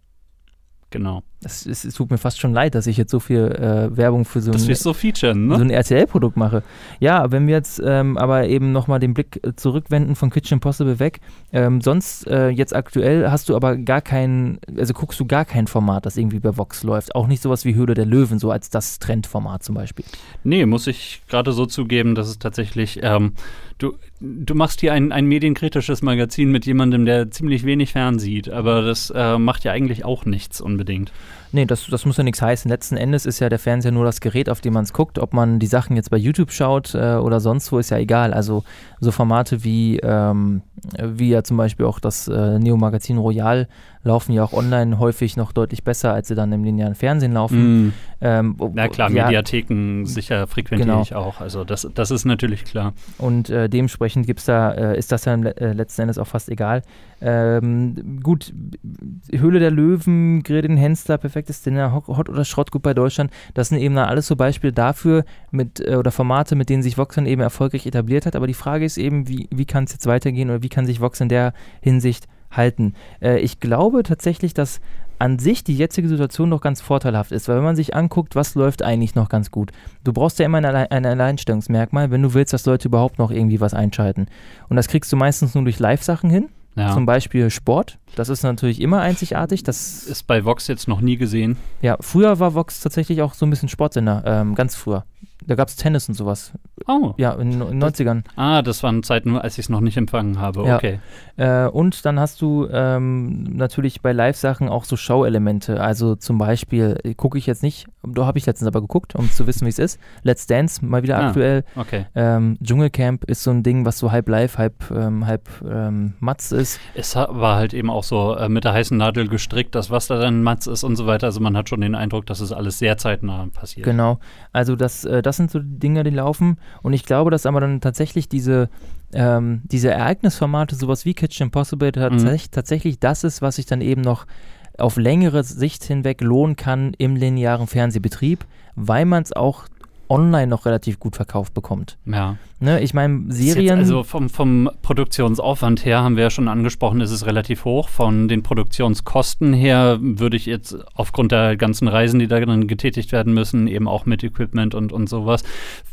Genau. Es, es, es tut mir fast schon leid, dass ich jetzt so viel äh, Werbung für so ein, featuren, ne? so ein RTL-Produkt mache. Ja, wenn wir jetzt ähm, aber eben nochmal den Blick äh, zurückwenden von Kitchen Impossible weg. Ähm, sonst, äh, jetzt aktuell, hast du aber gar kein, also guckst du gar kein Format, das irgendwie bei Vox läuft. Auch nicht sowas wie Höhle der Löwen, so als das Trendformat zum Beispiel. Nee, muss ich gerade so zugeben, dass es tatsächlich, ähm, du, du machst hier ein, ein medienkritisches Magazin mit jemandem, der ziemlich wenig fernsieht, aber das äh, macht ja eigentlich auch nichts unbedingt. Nee, das, das muss ja nichts heißen. Letzten Endes ist ja der Fernseher nur das Gerät, auf dem man es guckt. Ob man die Sachen jetzt bei YouTube schaut äh, oder sonst wo, ist ja egal. Also so Formate wie, ähm, wie ja zum Beispiel auch das äh, Neo-Magazin Royal laufen ja auch online häufig noch deutlich besser, als sie dann im linearen Fernsehen laufen. Mm. Ähm, Na klar, ja, Mediatheken sicher frequentiere Genau. ich auch. Also das, das ist natürlich klar. Und äh, dementsprechend gibt's da, äh, ist das dann äh, letzten Endes auch fast egal. Ähm, gut, Höhle der Löwen, Grill den Hensler, perfektes Dinner, Hot oder Schrott gut bei Deutschland, das sind eben alles so Beispiele dafür mit äh, oder Formate, mit denen sich Vox dann eben erfolgreich etabliert hat. Aber die Frage ist eben, wie, wie kann es jetzt weitergehen oder wie kann sich Vox in der Hinsicht halten? Äh, ich glaube tatsächlich, dass an sich die jetzige Situation noch ganz vorteilhaft ist, weil wenn man sich anguckt, was läuft eigentlich noch ganz gut. Du brauchst ja immer ein, Alle ein Alleinstellungsmerkmal, wenn du willst, dass Leute überhaupt noch irgendwie was einschalten. Und das kriegst du meistens nur durch Live-Sachen hin, Ja. zum Beispiel Sport. Das ist natürlich immer einzigartig. Das ist bei Vox jetzt noch nie gesehen. ja, früher war Vox tatsächlich auch so ein bisschen Sportsender, ähm, ganz früher. Da gab es Tennis und sowas. Oh. Ja, in den 90ern. Ah, das waren Zeiten, als ich es noch nicht empfangen habe. Ja. Okay. Äh, und dann hast du ähm, natürlich bei Live-Sachen auch so Show-Elemente. Also zum Beispiel äh, gucke ich jetzt nicht, da habe ich letztens aber geguckt, um zu wissen, wie es ist. Let's Dance, mal wieder Ah. aktuell. Okay. Ähm, Dschungelcamp ist so ein Ding, was so halb live, halb, ähm, halb ähm, Matz ist. Es war halt eben auch so äh, mit der heißen Nadel gestrickt, dass was da dann Matz ist und so weiter. Also man hat schon den Eindruck, dass es alles sehr zeitnah passiert. Genau. Also das, äh, das sind so die Dinge, die laufen. Und ich glaube, dass aber dann tatsächlich diese, ähm, diese Ereignisformate, sowas wie Kitchen Impossible, tatsächlich, tatsächlich das ist, was sich dann eben noch auf längere Sicht hinweg lohnen kann im linearen Fernsehbetrieb, weil man es auch online noch relativ gut verkauft bekommt. Ja. Ne? Ich meine, Serien. also vom, vom Produktionsaufwand her haben wir ja schon angesprochen, ist es relativ hoch. Von den Produktionskosten her würde ich jetzt aufgrund der ganzen Reisen, die da dann getätigt werden müssen, eben auch mit Equipment und, und sowas,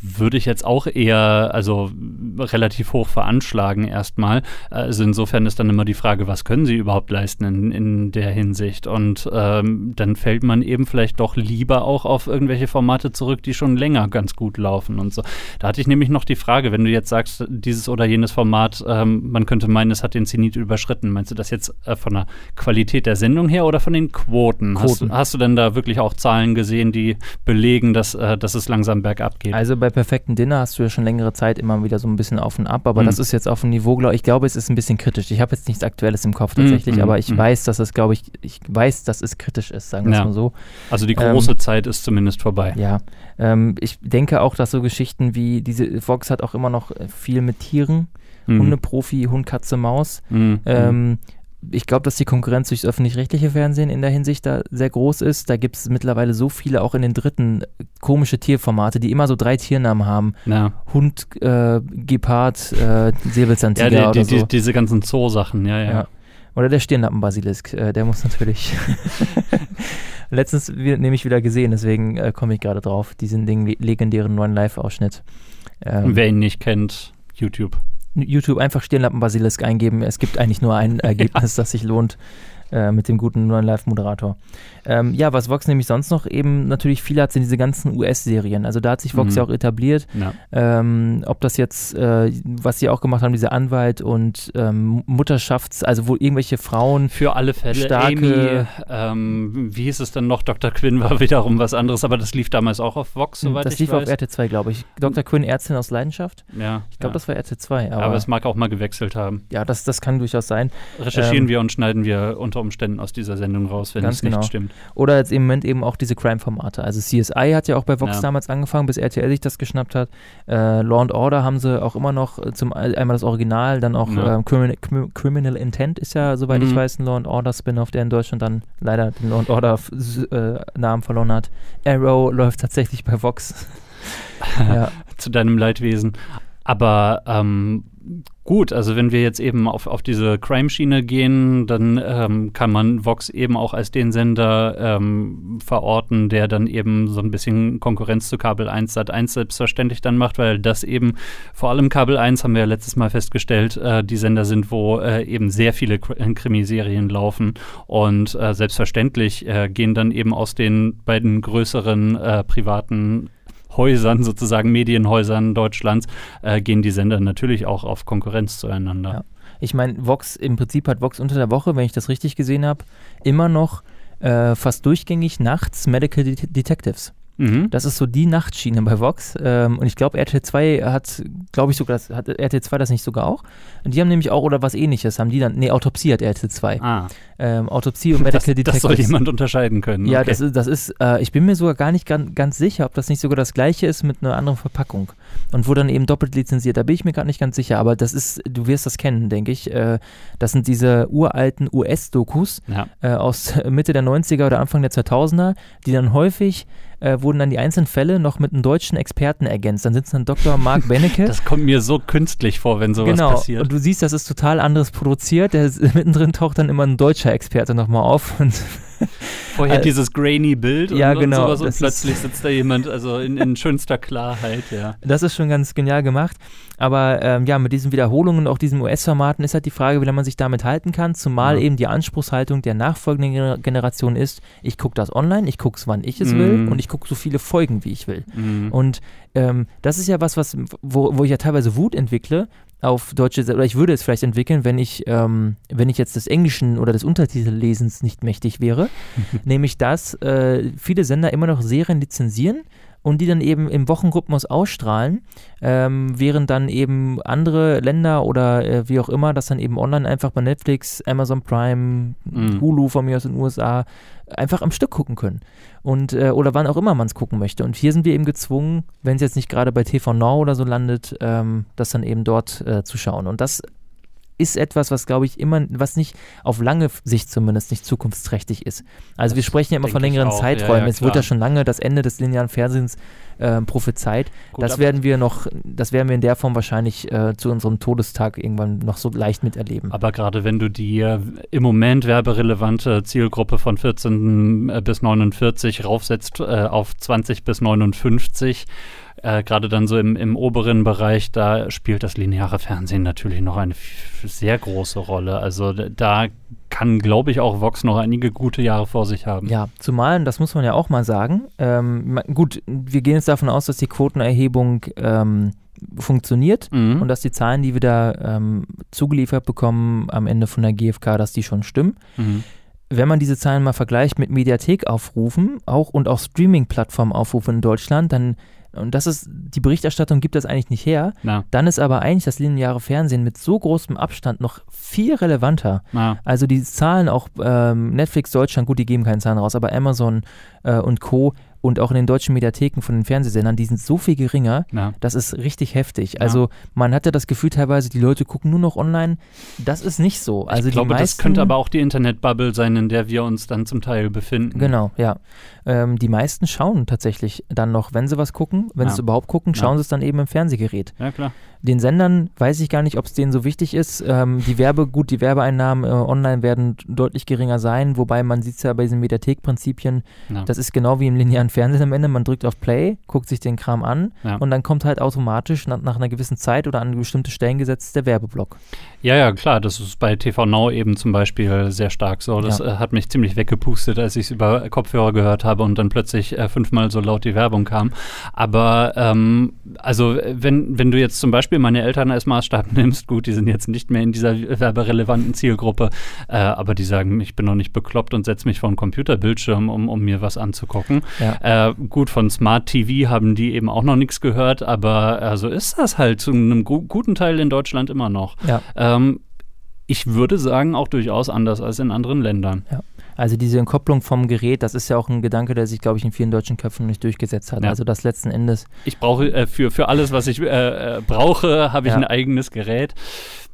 würde ich jetzt auch eher also relativ hoch veranschlagen erstmal. Also insofern ist dann immer die Frage, was können sie überhaupt leisten in, in der Hinsicht? Und ähm, dann fällt man eben vielleicht doch lieber auch auf irgendwelche Formate zurück, die schon länger ganz gut laufen und so. Da hatte ich nämlich noch die Frage, wenn du jetzt sagst, dieses oder jenes Format, ähm, man könnte meinen, es hat den Zenit überschritten. Meinst du das jetzt äh, von der Qualität der Sendung her oder von den Quoten? Hast, Quoten. hast du denn da wirklich auch Zahlen gesehen, die belegen, dass, äh, dass es langsam bergab geht? Also bei perfekten Dinner hast du ja schon längere Zeit immer wieder so ein bisschen auf und ab, aber Mhm. das ist jetzt auf dem Niveau, glaube ich, glaube, es ist ein bisschen kritisch. Ich habe jetzt nichts Aktuelles im Kopf tatsächlich, Mhm, aber ich mhm. weiß, dass es, glaube ich, ich weiß, dass es kritisch ist, sagen wir es Ja. mal so. also die ähm, große Zeit ist zumindest vorbei. Ja, ähm, ich denke auch, dass so Geschichten wie diese, Vox hat auch immer noch äh, viel mit Tieren, Mhm. Hundeprofi, Hund, Katze, Maus. Mhm. Ähm, ich glaube, dass die Konkurrenz durchs öffentlich-rechtliche Fernsehen in der Hinsicht da sehr groß ist. Da gibt es mittlerweile so viele, auch in den dritten, komische Tierformate, die immer so drei Tiernamen haben. ja. Hund, äh, Gepard, äh, Säbelzahntiger Ja, die, oder die, so. die, diese ganzen Zoo-Sachen, ja, ja. Ja. Oder der Stirnlappenbasilisk, äh, der muss natürlich. Letztens nämlich wieder gesehen, deswegen äh, komme ich gerade drauf, diesen Ding, legendären neuen Live-Ausschnitt. Ähm, Wer ihn nicht kennt, YouTube. YouTube einfach Stirnlappenbasilisk eingeben. Es gibt eigentlich nur ein Ergebnis, ja. das sich lohnt. Äh, mit dem guten neuen Live-Moderator. Ähm, ja, was Vox nämlich sonst noch eben natürlich viel hat, sind diese ganzen US-Serien. Also da hat sich Vox mhm. ja auch etabliert. Ja. Ähm, ob das jetzt, äh, was sie auch gemacht haben, diese Anwalt und ähm, Mutterschafts-, also wo irgendwelche Frauen. Für alle Fälle. Starke. Amy, ähm, wie hieß es dann noch? Dr. Quinn war wiederum was anderes, aber das lief damals auch auf Vox, soweit das ich weiß. Das lief auf RT2, glaube ich. Dr. Quinn, Ärztin aus Leidenschaft. Ja. Ich glaube, ja. das war RT2. Aber, aber, es mag auch mal gewechselt haben. Ja, das, das kann durchaus sein. Recherchieren ähm, wir und schneiden wir unter unter Umständen aus dieser Sendung raus, wenn es genau. nicht stimmt. Oder jetzt im Moment eben auch diese Crime-Formate. Also CSI hat ja auch bei Vox ja. damals angefangen, bis RTL sich das geschnappt hat. Äh, Law and Order haben sie auch immer noch äh, zum einmal das Original, dann auch ja. äh, Criminal, Criminal, Intent ist ja, soweit mhm. ich weiß, ein Law and Order Spin-off, der in Deutschland dann leider den Law and Order äh, Namen verloren hat. Arrow läuft tatsächlich bei Vox. ja. Zu deinem Leidwesen. Aber ähm, gut, also wenn wir jetzt eben auf, auf diese Crime-Schiene gehen, dann ähm, kann man Vox eben auch als den Sender ähm, verorten, der dann eben so ein bisschen Konkurrenz zu Kabel 1 Sat 1 selbstverständlich dann macht, weil das eben vor allem Kabel 1 haben wir ja letztes Mal festgestellt, äh, die Sender sind, wo äh, eben sehr viele äh, Krimiserien laufen und äh, selbstverständlich äh, gehen dann eben aus den beiden größeren äh, privaten Häusern, sozusagen Medienhäusern Deutschlands, äh, gehen die Sender natürlich auch auf Konkurrenz zueinander. Ja. Ich meine, Vox, im Prinzip hat Vox unter der Woche, wenn ich das richtig gesehen habe, immer noch äh, fast durchgängig nachts Medical Det Detectives. Mhm. Das ist so die Nachtschiene bei Vox. Ähm, und ich glaube, RTL 2 hat, glaube ich sogar, das, hat RTL 2 das nicht sogar auch? Und die haben nämlich auch, oder was ähnliches, haben die dann, nee, Autopsie hat RTL 2. Ah. Ähm, Autopsie und Medical das, Das soll jemand unterscheiden können. Ja, okay. das ist, das ist äh, ich bin mir sogar gar nicht ganz, ganz sicher, ob das nicht sogar das gleiche ist mit einer anderen Verpackung. Und wo dann eben doppelt lizenziert, da bin ich mir gerade nicht ganz sicher, aber das ist, du wirst das kennen, denke ich. Äh, das sind diese uralten US-Dokus ja. äh, aus Mitte der 90er oder Anfang der 2000er, die dann häufig äh, wurden dann die einzelnen Fälle noch mit einem deutschen Experten ergänzt. Dann sitzt dann Dr. Mark Benecke. das kommt mir so künstlich vor, wenn sowas genau. passiert. Und du siehst, das ist total anderes produziert. Der, mittendrin taucht dann immer ein deutscher Experte nochmal auf und Vorher äh, dieses grainy Bild ja, und, genau, und sowas und plötzlich sitzt da jemand, also in, in, schönster Klarheit, ja. Das ist schon ganz genial gemacht. Aber ähm, ja, mit diesen Wiederholungen und auch diesen US-Formaten ist halt die Frage, wie lange man sich damit halten kann, zumal ja. eben die Anspruchshaltung der nachfolgenden Generation ist, ich gucke das online, ich gucke es, wann ich es mhm. will und ich gucke so viele Folgen, wie ich will. Mhm. Und ähm, das ist ja was, was wo, wo ich ja teilweise Wut entwickle, auf deutsche, oder ich würde es vielleicht entwickeln, wenn ich, ähm, wenn ich jetzt des Englischen oder des Untertitellesens nicht mächtig wäre, nämlich dass äh, viele Sender immer noch Serien lizenzieren und die dann eben im Wochenrhythmus ausstrahlen, ähm, während dann eben andere Länder oder äh, wie auch immer das dann eben online einfach bei Netflix, Amazon Prime, mhm. Hulu von mir aus in den USA einfach am Stück gucken können. Und, äh, oder wann auch immer man es gucken möchte. Und hier sind wir eben gezwungen, wenn es jetzt nicht gerade bei TV Now oder so landet, ähm, das dann eben dort äh, zu schauen. Und das ist etwas, was glaube ich immer, was nicht auf lange Sicht zumindest nicht zukunftsträchtig ist. Also wir sprechen ja immer von längeren Zeiträumen. Ja, ja, es wird ja schon lange das Ende des linearen Fernsehens äh, prophezeit. Gut, das werden wir noch, das werden wir in der Form wahrscheinlich äh, zu unserem Todestag irgendwann noch so leicht miterleben. Aber gerade wenn du die äh, im Moment werberelevante Zielgruppe von 14 äh, bis 49 raufsetzt äh, auf 20 bis 59, äh, gerade dann so im, im oberen Bereich, da spielt das lineare Fernsehen natürlich noch eine sehr große Rolle. Also da kann, glaube ich, auch Vox noch einige gute Jahre vor sich haben. Ja, zumal, das muss man ja auch mal sagen, ähm, gut, wir gehen jetzt davon aus, dass die Quotenerhebung ähm, funktioniert mhm. und dass die Zahlen, die wir da ähm, zugeliefert bekommen am Ende von der GfK, dass die schon stimmen. Mhm wenn man diese Zahlen mal vergleicht mit Mediathek-Aufrufen auch und auch Streaming-Plattform-Aufrufen in Deutschland, dann und das ist, die Berichterstattung gibt das eigentlich nicht her. Na. Dann ist aber eigentlich das lineare Fernsehen mit so großem Abstand noch viel relevanter. Na. Also die Zahlen auch ähm, Netflix Deutschland, gut, die geben keine Zahlen raus, aber Amazon äh, und Co und auch in den deutschen Mediatheken von den Fernsehsendern, die sind so viel geringer, ja. das ist richtig heftig. Also man hatte das Gefühl teilweise, die Leute gucken nur noch online. Das ist nicht so. Also ich glaube, meisten, das könnte aber auch die Internetbubble sein, in der wir uns dann zum Teil befinden. Genau, ja. Ähm, die meisten schauen tatsächlich dann noch, wenn sie was gucken. Wenn Ja. sie es überhaupt gucken, Ja. schauen sie es dann eben im Fernsehgerät. Ja, klar. Den Sendern weiß ich gar nicht, ob es denen so wichtig ist. Ähm, die Werbe, gut, die Werbeeinnahmen äh, online werden deutlich geringer sein, wobei man sieht es ja bei diesen Mediathek-Prinzipien, Ja. das ist genau wie im linearen Fernsehen am Ende. Man drückt auf Play, guckt sich den Kram an Ja. und dann kommt halt automatisch nach, nach einer gewissen Zeit oder an bestimmte Stellen gesetzt der Werbeblock. Ja, ja, klar, das ist bei TV Now eben zum Beispiel sehr stark so. Das Ja. äh, hat mich ziemlich weggepustet, als ich es über Kopfhörer gehört habe und dann plötzlich äh, fünfmal so laut die Werbung kam. Aber ähm, also wenn, wenn du jetzt zum Beispiel meine Eltern als Maßstab nimmst, gut, die sind jetzt nicht mehr in dieser werberelevanten Zielgruppe, äh, aber die sagen, ich bin noch nicht bekloppt und setze mich vor einen Computerbildschirm, um, um mir was anzugucken. Ja. Äh, gut, von Smart TV haben die eben auch noch nichts gehört, aber äh, so ist das halt zu einem gu guten Teil in Deutschland immer noch. Ja. Ähm, ich würde sagen, auch durchaus anders als in anderen Ländern. Also diese Entkopplung vom Gerät, das ist ja auch ein Gedanke, der sich, glaube ich, in vielen deutschen Köpfen nicht durchgesetzt hat. Ja. Also das letzten Endes Ich brauche äh, für, für alles, was ich äh, äh, brauche, habe ich Ja. ein eigenes Gerät.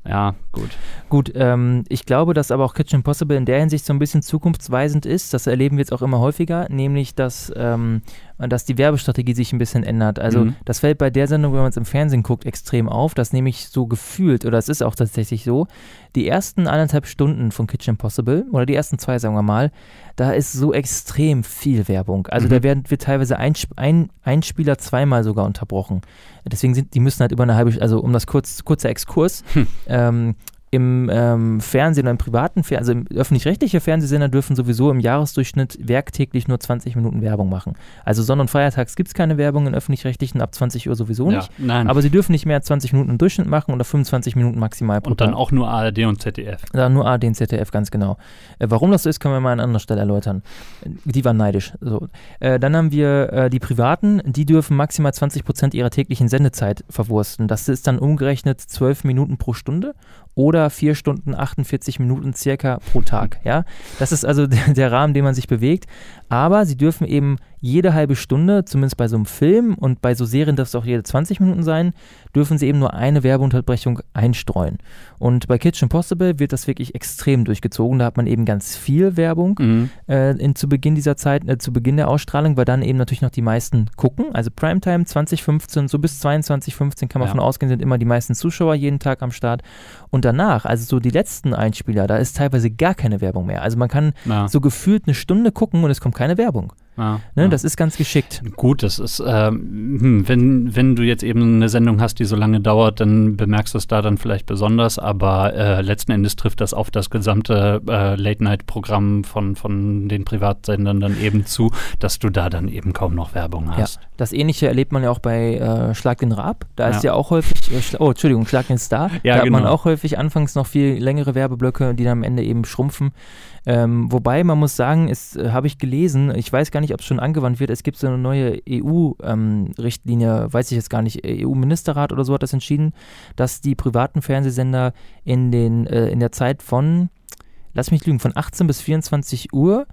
Ja, gut. Gut, ähm, ich glaube, dass aber auch Kitchen Possible in der Hinsicht so ein bisschen zukunftsweisend ist. Das erleben wir jetzt auch immer häufiger, nämlich dass, ähm, dass die Werbestrategie sich ein bisschen ändert. Also Mhm. das fällt bei der Sendung, wenn man es im Fernsehen guckt, extrem auf, dass nämlich so gefühlt, oder es ist auch tatsächlich so, die ersten anderthalb Stunden von Kitchen Possible, oder die ersten zwei, sagen wir mal, da ist so extrem viel Werbung. Also Mhm. da werden wir teilweise ein, ein, ein Spieler zweimal sogar unterbrochen. Deswegen sind, die müssen halt über eine halbe, also um das kurz, kurzer Exkurs, Hm. ähm, im ähm, Fernsehen oder im privaten Fernsehen, also im öffentlich-rechtliche Fernsehsender dürfen sowieso im Jahresdurchschnitt werktäglich nur 20 Minuten Werbung machen. Also Sonn- und Feiertags gibt es keine Werbung in öffentlich-rechtlichen, ab 20 Uhr sowieso Ja, nicht. nein. Aber sie dürfen nicht mehr als 20 Minuten im Durchschnitt machen oder 25 Minuten maximal pro und dann Tag. auch nur ARD und ZDF. Ja, nur ARD und ZDF, ganz genau. Äh, warum das so ist, können wir mal an anderer Stelle erläutern. Die waren neidisch. So. Äh, dann haben wir äh, die Privaten, die dürfen maximal 20 Prozent ihrer täglichen Sendezeit verwursten. Das ist dann umgerechnet 12 Minuten pro Stunde oder 4 Stunden 48 Minuten circa pro Tag. Ja? Das ist also der, der Rahmen, den man sich bewegt. Aber sie dürfen eben jede halbe Stunde, zumindest bei so einem Film und bei so Serien darf es auch jede 20 Minuten sein, dürfen sie eben nur eine Werbeunterbrechung einstreuen. Und bei Kitchen Possible wird das wirklich extrem durchgezogen. Da hat man eben ganz viel Werbung Mhm. äh, in, zu Beginn dieser Zeit, äh, zu Beginn der Ausstrahlung, weil dann eben natürlich noch die meisten gucken. Also Primetime 2015, so bis 2215 kann man Ja. von ausgehen, sind immer die meisten Zuschauer jeden Tag am Start. Und danach, also so die letzten Einspieler, da ist teilweise gar keine Werbung mehr. Also man kann Ja, so gefühlt eine Stunde gucken und es kommt keine Werbung. ja, Ne? ja. Das ist ganz geschickt. Gut, das ist, ähm, hm, wenn, wenn du jetzt eben eine Sendung hast, die so lange dauert, dann bemerkst du es da dann vielleicht besonders, aber äh, letzten Endes trifft das auf das gesamte äh, Late-Night-Programm von, von den Privatsendern dann eben zu, dass du da dann eben kaum noch Werbung Ja, hast. das ähnliche erlebt man ja auch bei äh, Schlag den Raab. Da ist Ja. ja auch häufig, äh, oh, Entschuldigung, Schlag den Star. Ja, da hat man genau. auch häufig anfangs noch viel längere Werbeblöcke, die dann am Ende eben schrumpfen. Ähm, wobei man muss sagen, ist, äh, habe ich gelesen, ich weiß gar nicht, ob es schon angewandt wird, es gibt so eine neue EU-Richtlinie, weiß ich jetzt gar nicht, EU-Ministerrat oder so hat das entschieden, dass die privaten Fernsehsender in, den, äh, in der Zeit von, lass mich lügen, von 18 bis 24 Uhr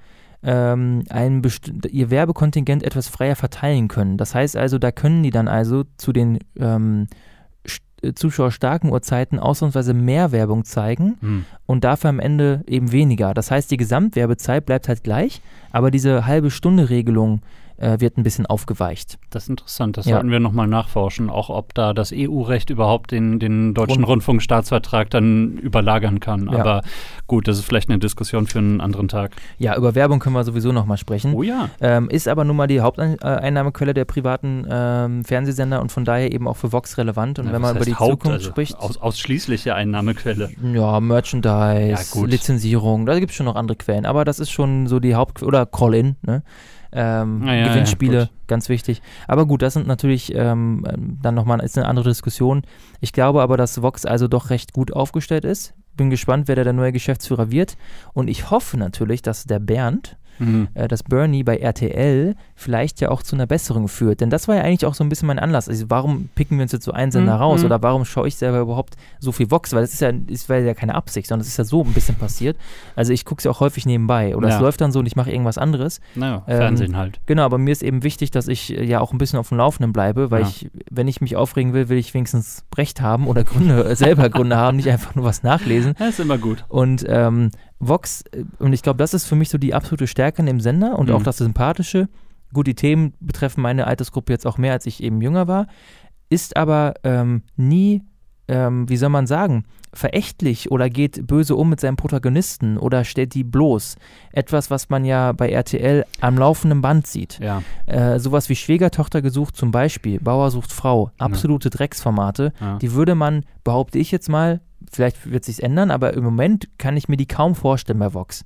ähm, ein ihr Werbekontingent etwas freier verteilen können. Das heißt also, da können die dann also zu den ähm, äh, zuschauerstarken Uhrzeiten ausnahmsweise mehr Werbung zeigen Hm. und dafür am Ende eben weniger. Das heißt, die Gesamtwerbezeit bleibt halt gleich, aber diese halbe Stunde Regelung äh, wird ein bisschen aufgeweicht. Das ist interessant, das Ja. sollten wir nochmal nachforschen, auch ob da das EU-Recht überhaupt den, den deutschen Rund- Rundfunkstaatsvertrag dann überlagern kann. Ja. Aber gut, das ist vielleicht eine Diskussion für einen anderen Tag. Ja, über Werbung können wir sowieso nochmal sprechen. Oh ja. Ähm, ist aber nun mal die Haupteinnahmequelle der privaten ähm, Fernsehsender und von daher eben auch für Vox relevant. Und Ja, wenn man über die Haupt, Zukunft also spricht, Aus, ausschließliche Einnahmequelle. ja, Merchandise. Lizenzierung, da gibt es schon noch andere Quellen, aber das ist schon so die Haupt- oder Call-In, ne? Ähm, Ja, ja, ja, Gewinnspiele, gut. ganz wichtig. Aber gut, das sind natürlich ähm, dann nochmal ist eine andere Diskussion. Ich glaube aber, dass Vox also doch recht gut aufgestellt ist. Bin gespannt, wer da der neue Geschäftsführer wird. Und ich hoffe natürlich, dass der Bernd, Mhm. äh, dass Bernie bei RTL vielleicht ja auch zu einer Besserung führt. Denn das war ja eigentlich auch so ein bisschen mein Anlass. Also warum picken wir uns jetzt so einen Sender Mhm, raus? mhm. Oder warum schaue ich selber überhaupt so viel Vox? Weil das ist ja, ist, war ja keine Absicht, sondern es ist ja so ein bisschen passiert. Also ich gucke es ja auch häufig nebenbei. Oder Ja. es läuft dann so und ich mache irgendwas anderes. Naja, Ähm, Fernsehen halt. Genau, aber mir ist eben wichtig, dass ich äh, ja auch ein bisschen auf dem Laufenden bleibe, weil Ja. ich, wenn ich mich aufregen will, will ich wenigstens Recht haben oder Gründe, selber Gründe haben, nicht einfach nur was nachlesen. Ja, ist immer gut. Und ähm, Vox, äh, und ich glaube, das ist für mich so die absolute Stärke in dem Sender und Mhm. auch das Sympathische. gut, die Themen betreffen meine Altersgruppe jetzt auch mehr, als ich eben jünger war, ist aber ähm, nie, ähm, wie soll man sagen, verächtlich oder geht böse um mit seinem Protagonisten oder stellt die bloß. Etwas, was man ja bei RTL am laufenden Band sieht. Ja. Äh, sowas wie Schwiegertochter gesucht zum Beispiel, Bauer sucht Frau, absolute Drecksformate, Ja. die würde man, behaupte ich jetzt mal, vielleicht wird sich's ändern, aber im Moment kann ich mir die kaum vorstellen bei Vox.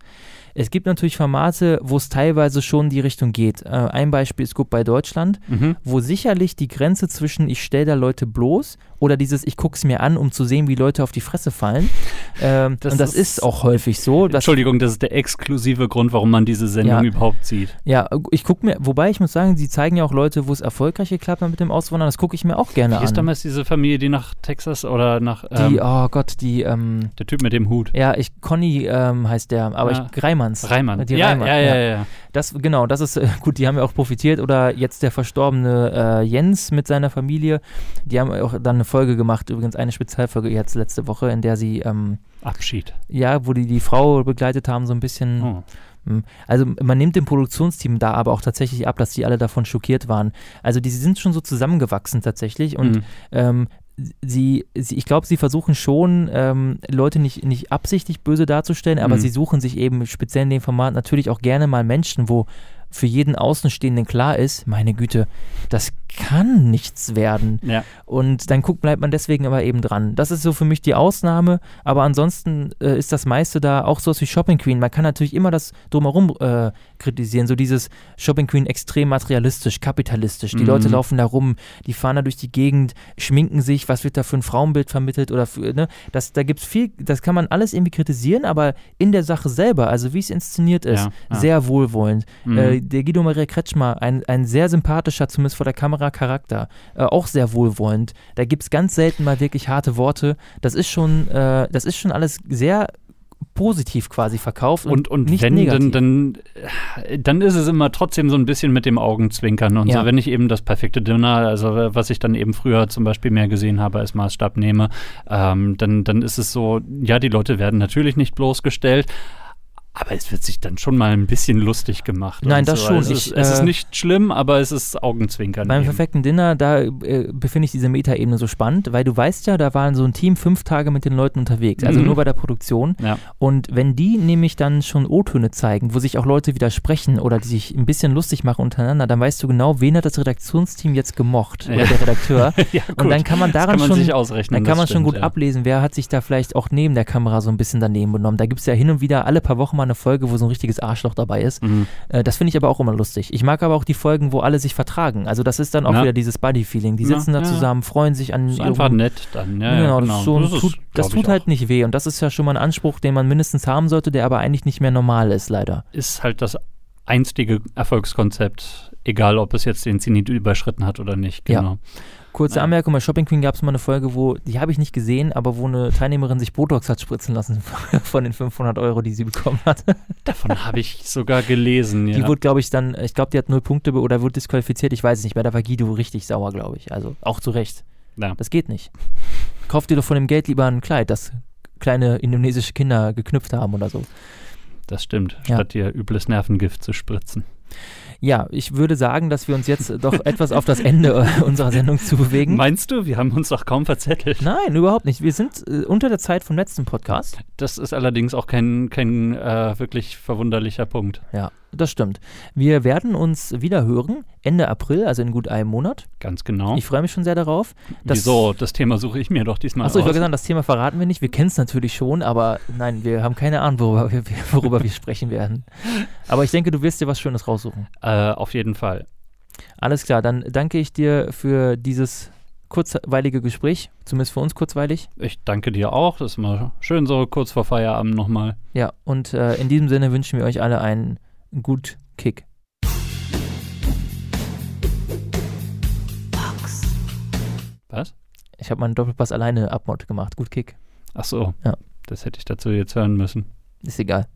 Es gibt natürlich Formate, wo es teilweise schon in die Richtung geht. Äh, ein Beispiel ist gut bei Deutschland, Mhm. wo sicherlich die Grenze zwischen ich stelle da Leute bloß oder dieses ich gucke es mir an, um zu sehen, wie Leute auf die Fresse fallen. Ähm, Das und das ist- ist, auch häufig so. Entschuldigung, das ist der exklusive Grund, warum man diese Sendung Ja. überhaupt sieht. ja, ich gucke mir, wobei ich muss sagen, sie zeigen ja auch Leute, wo es erfolgreich geklappt hat mit dem Auswandern, das gucke ich mir auch gerne ist an. damals diese Familie, die nach Texas oder nach Die, ähm, oh Gott, die, ähm, der Typ mit dem Hut? ja, ich, Conny ähm, heißt der, aber Ja. ich, Reimanns. Reimann. Die ja, Reimann, ja, ja, ja, Das, genau, das ist, äh, gut, die haben ja auch profitiert. Oder jetzt der verstorbene äh, Jens mit seiner Familie. Die haben auch dann eine Folge gemacht, übrigens eine Spezialfolge jetzt letzte Woche, in der sie, ähm, Abschied. ja, wo die die Frau begleitet haben, so ein bisschen. Oh. Mm. Also man nimmt dem Produktionsteam da aber auch tatsächlich ab, dass die alle davon schockiert waren. Also die sind schon so zusammengewachsen tatsächlich und Mhm. ähm, sie, sie, ich glaube, sie versuchen schon, ähm, Leute nicht, nicht absichtlich böse darzustellen, aber Mhm. sie suchen sich eben speziell in dem Format natürlich auch gerne mal Menschen, wo für jeden Außenstehenden klar ist, meine Güte, das kann nichts werden. Ja. Und dann guckt, bleibt man deswegen aber eben dran. Das ist so für mich die Ausnahme, aber ansonsten äh, ist das meiste da auch so wie Shopping Queen. Man kann natürlich immer das drumherum äh, kritisieren, so dieses Shopping Queen extrem materialistisch, kapitalistisch. Die Mhm. Leute laufen da rum, die fahren da durch die Gegend, schminken sich, was wird da für ein Frauenbild vermittelt oder für, ne? Das, da gibt's viel, das kann man alles irgendwie kritisieren, aber in der Sache selber, also wie es inszeniert ist, Ja, ja. sehr wohlwollend. Mhm. Äh, der Guido Maria Kretschmer, ein, ein sehr sympathischer, zumindest vor der Kamera, Charakter, äh, auch sehr wohlwollend. Da gibt es ganz selten mal wirklich harte Worte. Das ist schon, äh, das ist schon alles sehr positiv quasi verkauft und, Und, und nicht wenn, negativ. dann, dann, äh, dann ist es immer trotzdem so ein bisschen mit dem Augenzwinkern. Und Ja. so, wenn ich eben das perfekte Dinner, also äh, was ich dann eben früher zum Beispiel mehr gesehen habe, als Maßstab nehme, ähm, dann, dann ist es so, ja, die Leute werden natürlich nicht bloßgestellt. Aber es wird sich dann schon mal ein bisschen lustig gemacht. Nein, das so. schon. Es, ist, Ich, es ist äh, nicht schlimm, aber es ist Augenzwinkern. Beim eben. perfekten Dinner, da äh, befinde ich diese Metaebene so spannend, weil du weißt ja, da waren so ein Team fünf Tage mit den Leuten unterwegs, also Mhm. nur bei der Produktion. Ja. Und wenn die nämlich dann schon O-Töne zeigen, wo sich auch Leute widersprechen oder die sich ein bisschen lustig machen untereinander, dann weißt du genau, wen hat das Redaktionsteam jetzt gemocht oder Ja. der Redakteur. ja, Und gut. dann kann man daran kann man schon, ausrechnen. dann kann man schon stimmt, gut ja. ablesen, wer hat sich da vielleicht auch neben der Kamera so ein bisschen daneben benommen. Da gibt es ja hin und wieder alle paar Wochen mal eine Folge, wo so ein richtiges Arschloch dabei ist. Mhm. Äh, das finde ich aber auch immer lustig. Ich mag aber auch die Folgen, wo alle sich vertragen. Also das ist dann auch Ja. wieder dieses Buddy-Feeling. Die Ja, sitzen da ja. zusammen, freuen sich an Das ist einfach nett dann. Ja, genau, ja, das, ist so, Das tut, das tut halt auch. nicht weh. Und das ist ja schon mal ein Anspruch, den man mindestens haben sollte, der aber eigentlich nicht mehr normal ist, leider. ist halt das einstige Erfolgskonzept, egal ob es jetzt den Zenit überschritten hat oder nicht. Ja. Genau. Kurze Ja. Anmerkung, bei Shopping Queen gab es mal eine Folge, wo, die habe ich nicht gesehen, aber wo eine Teilnehmerin sich Botox hat spritzen lassen von den 500 Euro, die sie bekommen hat. Davon habe ich sogar gelesen. Ja. Die wurde, glaube ich, dann, ich glaube, die hat null Punkte oder wurde disqualifiziert, ich weiß es nicht mehr. Da war Guido richtig sauer, glaube ich. Also auch zu Recht. ja. Das geht nicht. Kauf dir doch von dem Geld lieber ein Kleid, das kleine indonesische Kinder geknüpft haben oder so. Das stimmt, Ja. statt dir übles Nervengift zu spritzen. Ja, ich würde sagen, dass wir uns jetzt doch etwas auf das Ende äh, unserer Sendung zu bewegen. Meinst du, wir haben uns doch kaum verzettelt? Nein, überhaupt nicht. Wir sind äh, unter der Zeit vom letzten Podcast. Das ist allerdings auch kein, kein äh, wirklich verwunderlicher Punkt. Ja, das stimmt. Wir werden uns wieder hören Ende April, also in gut einem Monat. Ganz genau. Ich freue mich schon sehr darauf. Wieso? Das Thema suche ich mir doch diesmal Achso, ich wollte sagen, das Thema verraten wir nicht. Wir kennen es natürlich schon, aber nein, wir haben keine Ahnung, worüber wir, worüber wir sprechen werden. Aber ich denke, du wirst dir was Schönes raussuchen. äh, auf jeden Fall. Alles klar, dann danke ich dir für dieses kurzweilige Gespräch, zumindest für uns kurzweilig. Ich danke dir auch. Das ist mal schön so kurz vor Feierabend nochmal. Ja, und äh, in diesem Sinne wünschen wir euch alle einen gut Kick. Was? Ich habe meinen Doppelpass alleine Abmod gemacht. Gut Kick. Ach so. Ja. Das hätte ich dazu jetzt hören müssen. Ist egal.